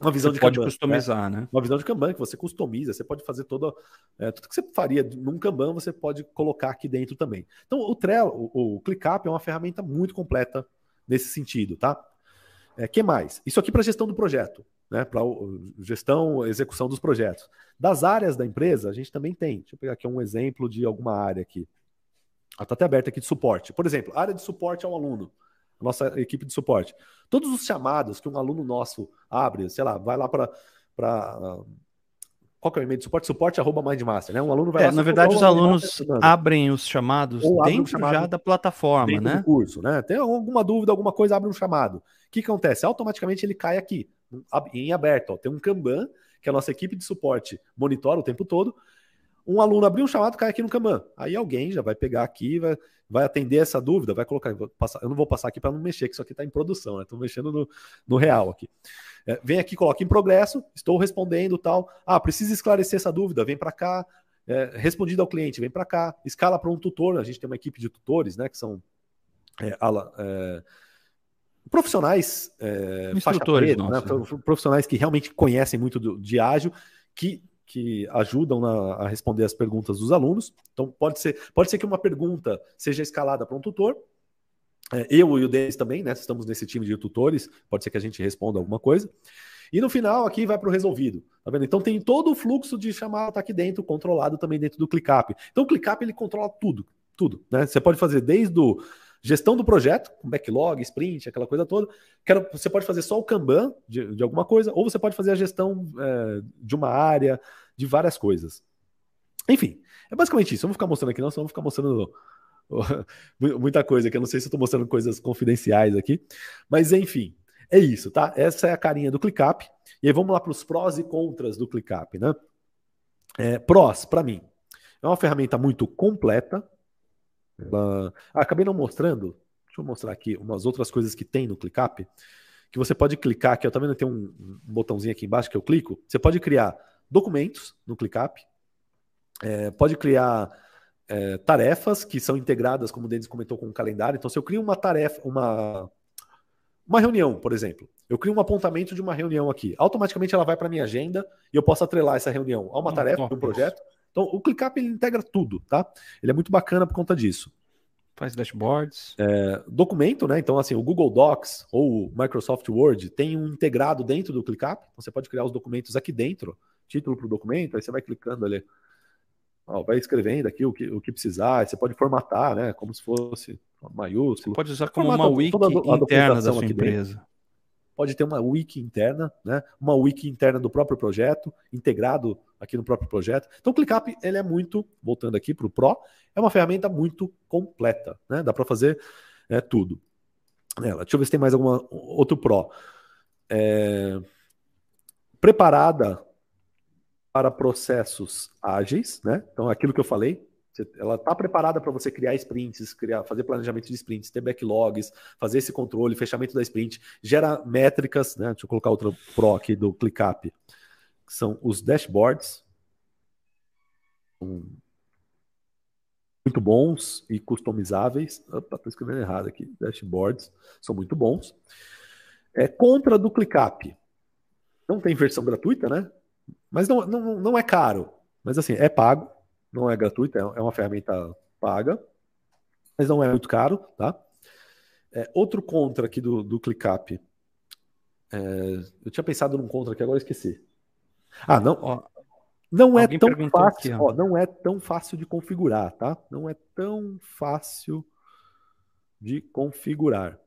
S1: Uma visão
S2: você
S1: de
S2: pode
S1: Kanban,
S2: customizar, né? né?
S1: Uma visão de Kanban que você customiza, você pode fazer toda é, tudo que você faria num Kanban, você pode colocar aqui dentro também. Então, o Trello, o, o ClickUp é uma ferramenta muito completa nesse sentido, tá? É, que mais? Isso aqui para gestão do projeto, né? Para gestão, execução dos projetos. Das áreas da empresa, a gente também tem. Deixa eu pegar aqui um exemplo de alguma área aqui. Ela está até aberta aqui de suporte. Por exemplo, área de suporte ao aluno, a nossa equipe de suporte. Todos os chamados que um aluno nosso abre, sei lá, vai lá para. Qual que é o e-mail de suporte? Suporte arroba Mindmaster, né? Um aluno vai
S2: é,
S1: lá.
S2: Na verdade, os alunos abrem os chamados dentro um chamado já da plataforma, né?
S1: Do curso, né? Tem alguma dúvida, alguma coisa, abre um chamado. O que acontece? Automaticamente ele cai aqui, em aberto. Ó. Tem um Kanban, que a nossa equipe de suporte monitora o tempo todo um aluno abriu um chamado, cai aqui no Kanban. Aí alguém já vai pegar aqui, vai, vai atender essa dúvida, vai colocar. Passar, eu não vou passar aqui para não mexer, que isso aqui está em produção, né? Estou mexendo no, no real aqui. É, vem aqui, coloca em progresso, estou respondendo tal. Ah, precisa esclarecer essa dúvida, vem para cá. É, respondido ao cliente, vem para cá. Escala para um tutor, a gente tem uma equipe de tutores, né? Que são é, ala, é, profissionais, é,
S2: preta,
S1: né, profissionais que realmente conhecem muito do, de ágil, que que ajudam na, a responder as perguntas dos alunos. Então, pode ser, pode ser que uma pergunta seja escalada para um tutor. É, eu e o Denis também, né? Estamos nesse time de tutores, pode ser que a gente responda alguma coisa. E no final, aqui vai para o resolvido. Tá vendo? Então tem todo o fluxo de chamada tá aqui dentro, controlado também dentro do ClickUp. Então o ClickUp ele controla tudo, tudo. Né? Você pode fazer desde o gestão do projeto, com backlog, sprint, aquela coisa toda. Quero, você pode fazer só o Kanban de, de alguma coisa, ou você pode fazer a gestão é, de uma área, de várias coisas. Enfim, é basicamente isso. Eu vou ficar mostrando aqui, não, só vou ficar mostrando muita coisa, que eu não sei se eu estou mostrando coisas confidenciais aqui. Mas enfim, é isso, tá? Essa é a carinha do ClickUp. E aí vamos lá para os prós e contras do ClickUp, né? É, prós, para mim, é uma ferramenta muito completa. Uh, ah, acabei não mostrando. Deixa eu mostrar aqui umas outras coisas que tem no ClickUp. Que você pode clicar aqui, eu também tem um, um botãozinho aqui embaixo que eu clico. Você pode criar documentos no ClickUp. É, pode criar é, tarefas que são integradas, como o Denis comentou, com o calendário. Então, se eu crio uma tarefa, uma, uma reunião, por exemplo, eu crio um apontamento de uma reunião aqui, automaticamente ela vai para minha agenda e eu posso atrelar essa reunião a uma hum, tarefa, a um projeto. Então, o ClickUp ele integra tudo, tá? Ele é muito bacana por conta disso.
S2: Faz dashboards.
S1: É, documento, né? Então, assim, o Google Docs ou o Microsoft Word tem um integrado dentro do ClickUp. Então, você pode criar os documentos aqui dentro, título para o documento, aí você vai clicando ali Ó, vai escrevendo aqui o que, o que precisar, você pode formatar, né? Como se fosse maiúsculo. Você
S2: pode usar como Formata uma wiki interna da sua empresa. Dentro.
S1: Pode ter uma wiki interna, né? Uma wiki interna do próprio projeto, integrado aqui no próprio projeto. Então, o ClickUp, ele é muito, voltando aqui para o Pro, é uma ferramenta muito completa, né? Dá para fazer é, tudo. Deixa eu ver se tem mais algum outro Pro. É... Preparada para processos ágeis, né? Então, aquilo que eu falei, ela está preparada para você criar sprints, criar, fazer planejamento de sprints, ter backlogs, fazer esse controle, fechamento da sprint, gera métricas, né? Deixa eu colocar outro pro aqui do ClickUp, que são os dashboards. Muito bons e customizáveis. Opa, estou escrevendo errado aqui. Dashboards são muito bons. É contra do ClickUp. Não tem versão gratuita, né? Mas não, não, não é caro. Mas assim, é pago, não é gratuito, é, é uma ferramenta paga, mas não é muito caro, tá? É, outro contra aqui do, do ClickUp. É, eu tinha pensado num contra aqui, agora esqueci. Ah, não, ó, não é tão fácil, aqui, ó. Ó, não é tão fácil de configurar, tá? Não é tão fácil de configurar.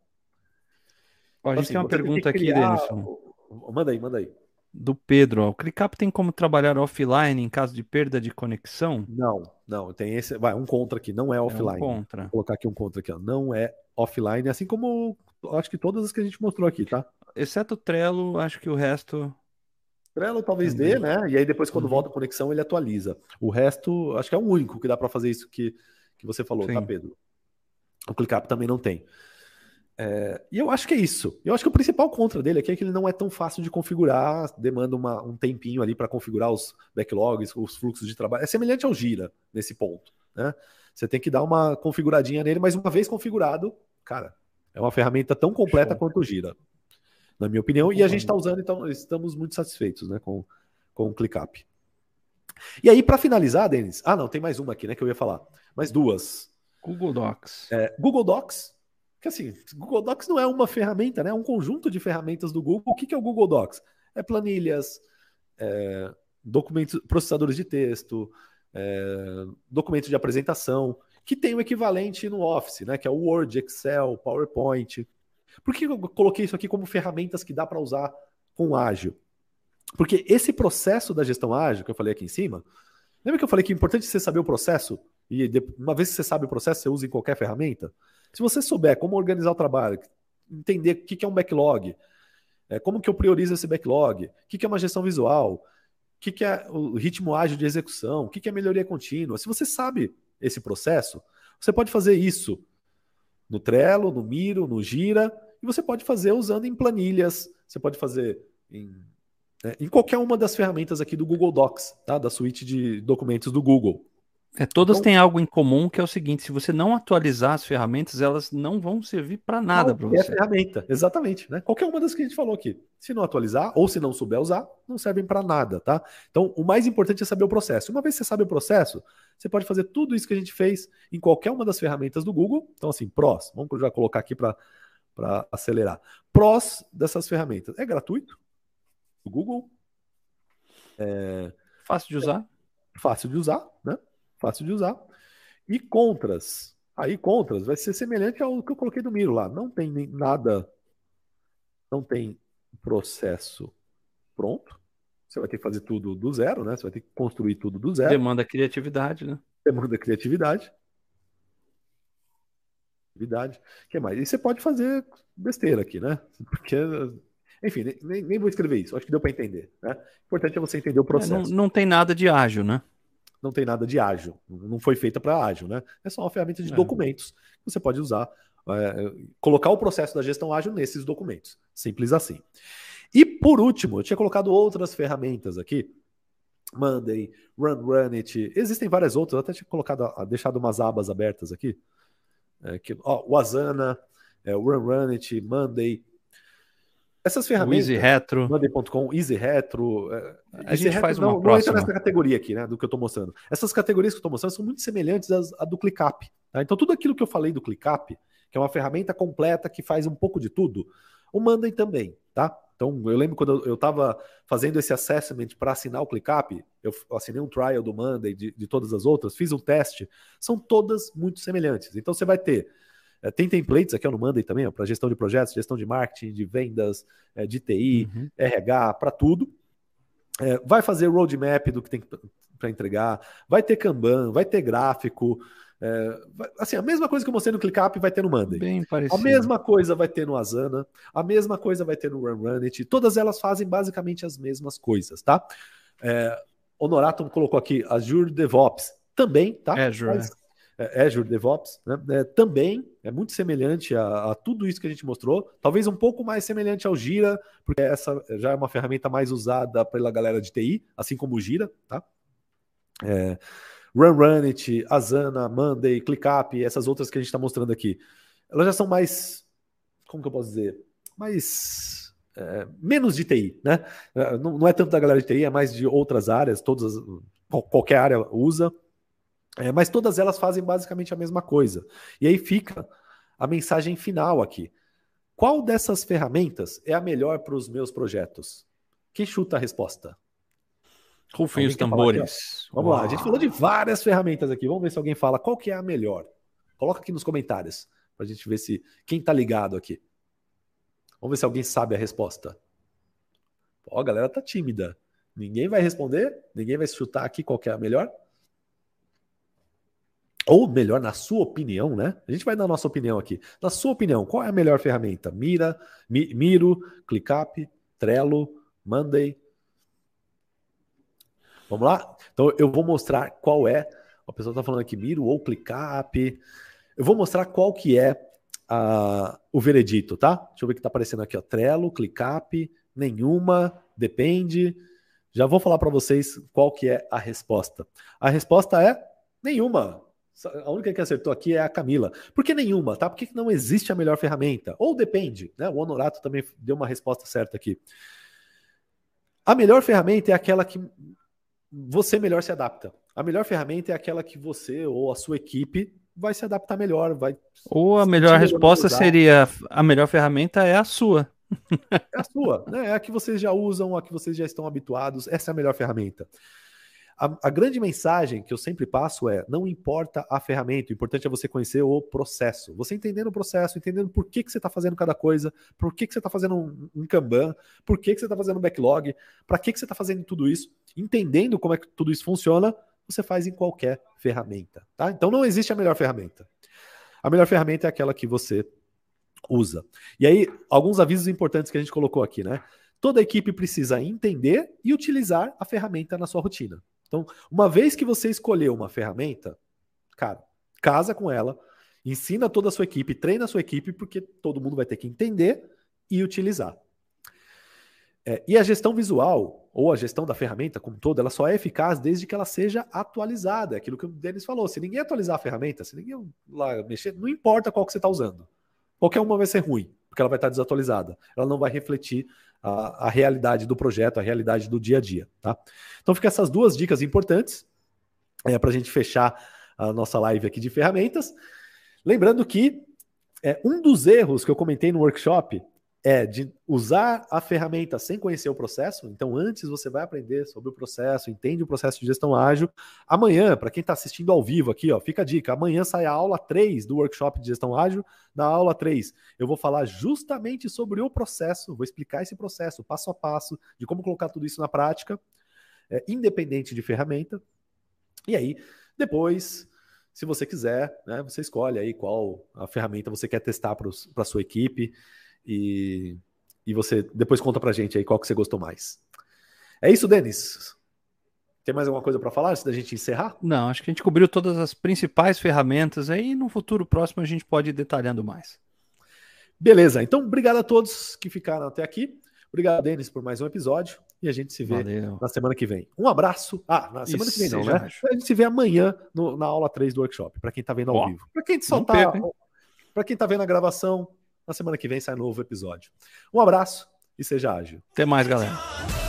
S2: A gente assim, tem uma pergunta aqui, Denison.
S1: Manda aí, manda aí
S2: do Pedro. Ó. O ClickUp tem como trabalhar offline em caso de perda de conexão?
S1: Não, não. Tem esse. Vai, um contra aqui, não é offline. É um contra. Vou colocar aqui um contra aqui, ó. Não é offline, assim como acho que todas as que a gente mostrou aqui, tá?
S2: Exceto o Trello, acho que o resto.
S1: Trello talvez dê, né? E aí depois, quando uhum. volta a conexão, ele atualiza. O resto, acho que é o único que dá para fazer isso que, que você falou, tá, Sim. tá, Pedro? O ClickUp também não tem. É, e eu acho que é isso. Eu acho que o principal contra dele aqui é que ele não é tão fácil de configurar, demanda uma, um tempinho ali para configurar os backlogs, os fluxos de trabalho. É semelhante ao Gira nesse ponto. Né? Você tem que dar uma configuradinha nele, mas uma vez configurado, cara, é uma ferramenta tão completa Show. quanto o Gira, na minha opinião. E a gente está usando, então estamos muito satisfeitos né, com, com o ClickUp. E aí, para finalizar, Denis, ah, não, tem mais uma aqui né, que eu ia falar, mais duas.
S2: Google Docs.
S1: É, Google Docs que assim, Google Docs não é uma ferramenta, né? É um conjunto de ferramentas do Google. O que, que é o Google Docs? É planilhas, é, documentos, processadores de texto, é, documentos de apresentação, que tem o equivalente no Office, né? Que é o Word, Excel, PowerPoint. Por que eu coloquei isso aqui como ferramentas que dá para usar com ágil? Porque esse processo da gestão ágil que eu falei aqui em cima, lembra que eu falei que é importante você saber o processo? E uma vez que você sabe o processo, você usa em qualquer ferramenta? Se você souber como organizar o trabalho, entender o que é um backlog, é, como que eu priorizo esse backlog, o que é uma gestão visual, o que é o ritmo ágil de execução, o que é melhoria contínua. Se você sabe esse processo, você pode fazer isso no Trello, no Miro, no Gira, e você pode fazer usando em planilhas, você pode fazer em, né, em qualquer uma das ferramentas aqui do Google Docs, tá? da suíte de documentos do Google.
S2: É, todas então, têm algo em comum que é o seguinte: se você não atualizar as ferramentas, elas não vão servir para nada para você.
S1: É ferramenta, exatamente. Né? Qualquer uma das que a gente falou aqui. Se não atualizar ou se não souber usar, não servem para nada, tá? Então, o mais importante é saber o processo. Uma vez que você sabe o processo, você pode fazer tudo isso que a gente fez em qualquer uma das ferramentas do Google. Então, assim, prós, vamos já colocar aqui para acelerar. Prós dessas ferramentas. É gratuito. O Google.
S2: É, fácil de usar.
S1: É fácil de usar, né? Fácil de usar. E contras. Aí, contras, vai ser semelhante ao que eu coloquei do Miro lá. Não tem nada, não tem processo pronto. Você vai ter que fazer tudo do zero, né? Você vai ter que construir tudo do zero.
S2: Demanda criatividade, né?
S1: Demanda criatividade. Criatividade. O que mais? E você pode fazer besteira aqui, né? Porque enfim, nem, nem, vou escrever isso, acho que deu para entender. Né? O importante é você entender o processo. É,
S2: não, não, tem nada de ágil, né?
S1: Não tem nada de ágil, não foi feita para ágil, né? É só uma ferramenta de é. documentos que você pode usar, é, colocar o processo da gestão ágil nesses documentos. Simples assim. E por último, eu tinha colocado outras ferramentas aqui. Monday, Run Run It. Existem várias outras, eu até tinha colocado, deixado umas abas abertas aqui. É, que, ó, o Asana, é, Run Run It, Monday, essas ferramentas.
S2: O Easy Retro.
S1: Monday.com, Easy Retro. É, a gente Retro faz uma não, próxima. não entra nessa categoria aqui, né? Do que eu estou mostrando. Essas categorias que eu estou mostrando são muito semelhantes às, à do ClickUp. Tá? Então, tudo aquilo que eu falei do ClickUp, que é uma ferramenta completa que faz um pouco de tudo, o Monday também, tá? Então, eu lembro quando eu estava fazendo esse assessment para assinar o ClickUp, eu assinei um trial do Monday, de, de todas as outras, fiz um teste, são todas muito semelhantes. Então, você vai ter é, tem templates aqui no Monday também, para gestão de projetos, gestão de marketing, de vendas, é, de TI, uhum. RH, para tudo. É, vai fazer roadmap do que tem para entregar, vai ter Kanban, vai ter gráfico. É, vai, assim, a mesma coisa que eu mostrei no ClickUp vai ter no Monday.
S2: Bem parecido.
S1: A mesma coisa vai ter no Asana, a mesma coisa vai ter no Run Run It. Todas elas fazem basicamente as mesmas coisas, tá? É, Honorato colocou aqui Azure DevOps também, tá?
S2: Azure. Mas,
S1: é, Azure DevOps, né? é, também é muito semelhante a, a, tudo isso que a gente mostrou, talvez um pouco mais semelhante ao Gira, porque essa já é uma ferramenta mais usada pela galera de TI, assim como o Gira, tá? É, Run Runit, Asana, Monday, ClickUp, essas outras que a gente está mostrando aqui, elas já são mais, como que eu posso dizer, mais é, menos de TI, né? É, não, não, é tanto da galera de TI, é mais de outras áreas, todas qualquer área usa. É, mas todas elas fazem basicamente a mesma coisa. E aí fica a mensagem final aqui. Qual dessas ferramentas é a melhor para os meus projetos? Quem chuta a resposta?
S2: Rufem os tambores.
S1: Vamos Uau. lá, a gente falou de várias ferramentas aqui. Vamos ver se alguém fala qual que é a melhor. Coloca aqui nos comentários para a gente ver se quem está ligado aqui. Vamos ver se alguém sabe a resposta. Ó, a galera tá tímida. Ninguém vai responder, ninguém vai chutar aqui qual que é a melhor. Ou melhor, na sua opinião, né? A gente vai dar nossa opinião aqui. Na sua opinião, qual é a melhor ferramenta? Mira, Mi, Miro, ClickUp, Trello, Monday. Vamos lá? Então eu vou mostrar qual é. A pessoa está falando aqui Miro ou ClickUp. Eu vou mostrar qual que é a, o veredito, tá? Deixa eu ver o que está aparecendo aqui. Ó. Trello, ClickUp, nenhuma, depende. Já vou falar para vocês qual que é a resposta. A resposta é nenhuma. A única que acertou aqui é a Camila. Por que nenhuma, tá? Por que não existe a melhor ferramenta? Ou depende, né? O Honorato também deu uma resposta certa aqui. A melhor ferramenta é aquela que você melhor se adapta. A melhor ferramenta é aquela que você ou a sua equipe vai se adaptar melhor, vai.
S2: Ou a melhor resposta seria a melhor ferramenta é a sua.
S1: É a sua, né? É a que vocês já usam, a que vocês já estão habituados. Essa é a melhor ferramenta. A, a, grande mensagem que eu sempre passo é: não importa a ferramenta, o importante é você conhecer o processo. Você entendendo o processo, entendendo por que, que você está fazendo cada coisa, por que, que você está fazendo um, um, Kanban, por que, que você está fazendo um backlog, para que, que você está fazendo tudo isso, entendendo como é que tudo isso funciona, você faz em qualquer ferramenta. Tá? Então não existe a melhor ferramenta. A melhor ferramenta é aquela que você usa. E aí, alguns avisos importantes que a gente colocou aqui, né? Toda equipe precisa entender e utilizar a ferramenta na sua rotina. Então, uma vez que você escolheu uma ferramenta, cara, casa com ela, ensina toda a sua equipe, treina a sua equipe, porque todo mundo vai ter que entender e utilizar. É, e a gestão visual, ou a gestão da ferramenta como todo, ela só é eficaz desde que ela seja atualizada. É aquilo que o Denis falou. Se ninguém atualizar a ferramenta, se ninguém lá mexer, não importa qual que você está usando. Qualquer uma vai ser ruim, porque ela vai estar desatualizada. Ela não vai refletir a, a realidade do projeto, a realidade do dia a dia. Tá? Então fica essas duas dicas importantes é, para a gente fechar a nossa live aqui de ferramentas. Lembrando que é, um dos erros que eu comentei no workshop é de usar a ferramenta sem conhecer o processo. Então, antes você vai aprender sobre o processo, entende o processo de gestão ágil. Amanhã, para quem está assistindo ao vivo aqui, ó, fica a dica: amanhã sai a aula 3 do workshop de gestão ágil. Na aula 3, eu vou falar justamente sobre o processo, vou explicar esse processo passo a passo, de como colocar tudo isso na prática, é, independente de ferramenta. E aí, depois se você quiser, né, você escolhe aí qual a ferramenta você quer testar para a sua equipe e, e você depois conta para gente aí qual que você gostou mais. É isso, Denis? Tem mais alguma coisa para falar antes da gente encerrar?
S2: Não, acho que a gente cobriu todas as principais ferramentas aí e no futuro próximo a gente pode ir detalhando mais.
S1: Beleza, então obrigado a todos que ficaram até aqui. Obrigado, Denis, por mais um episódio. E a gente se vê Valeu. na semana que vem. Um abraço. Ah, na semana Isso, que vem não, né? Acho. A gente se vê amanhã no, na aula 3 do workshop, para quem está vendo ao Ó, vivo. Para quem só tá, para quem está vendo a gravação, na semana que vem sai novo episódio. Um abraço e seja ágil.
S2: Até mais, galera.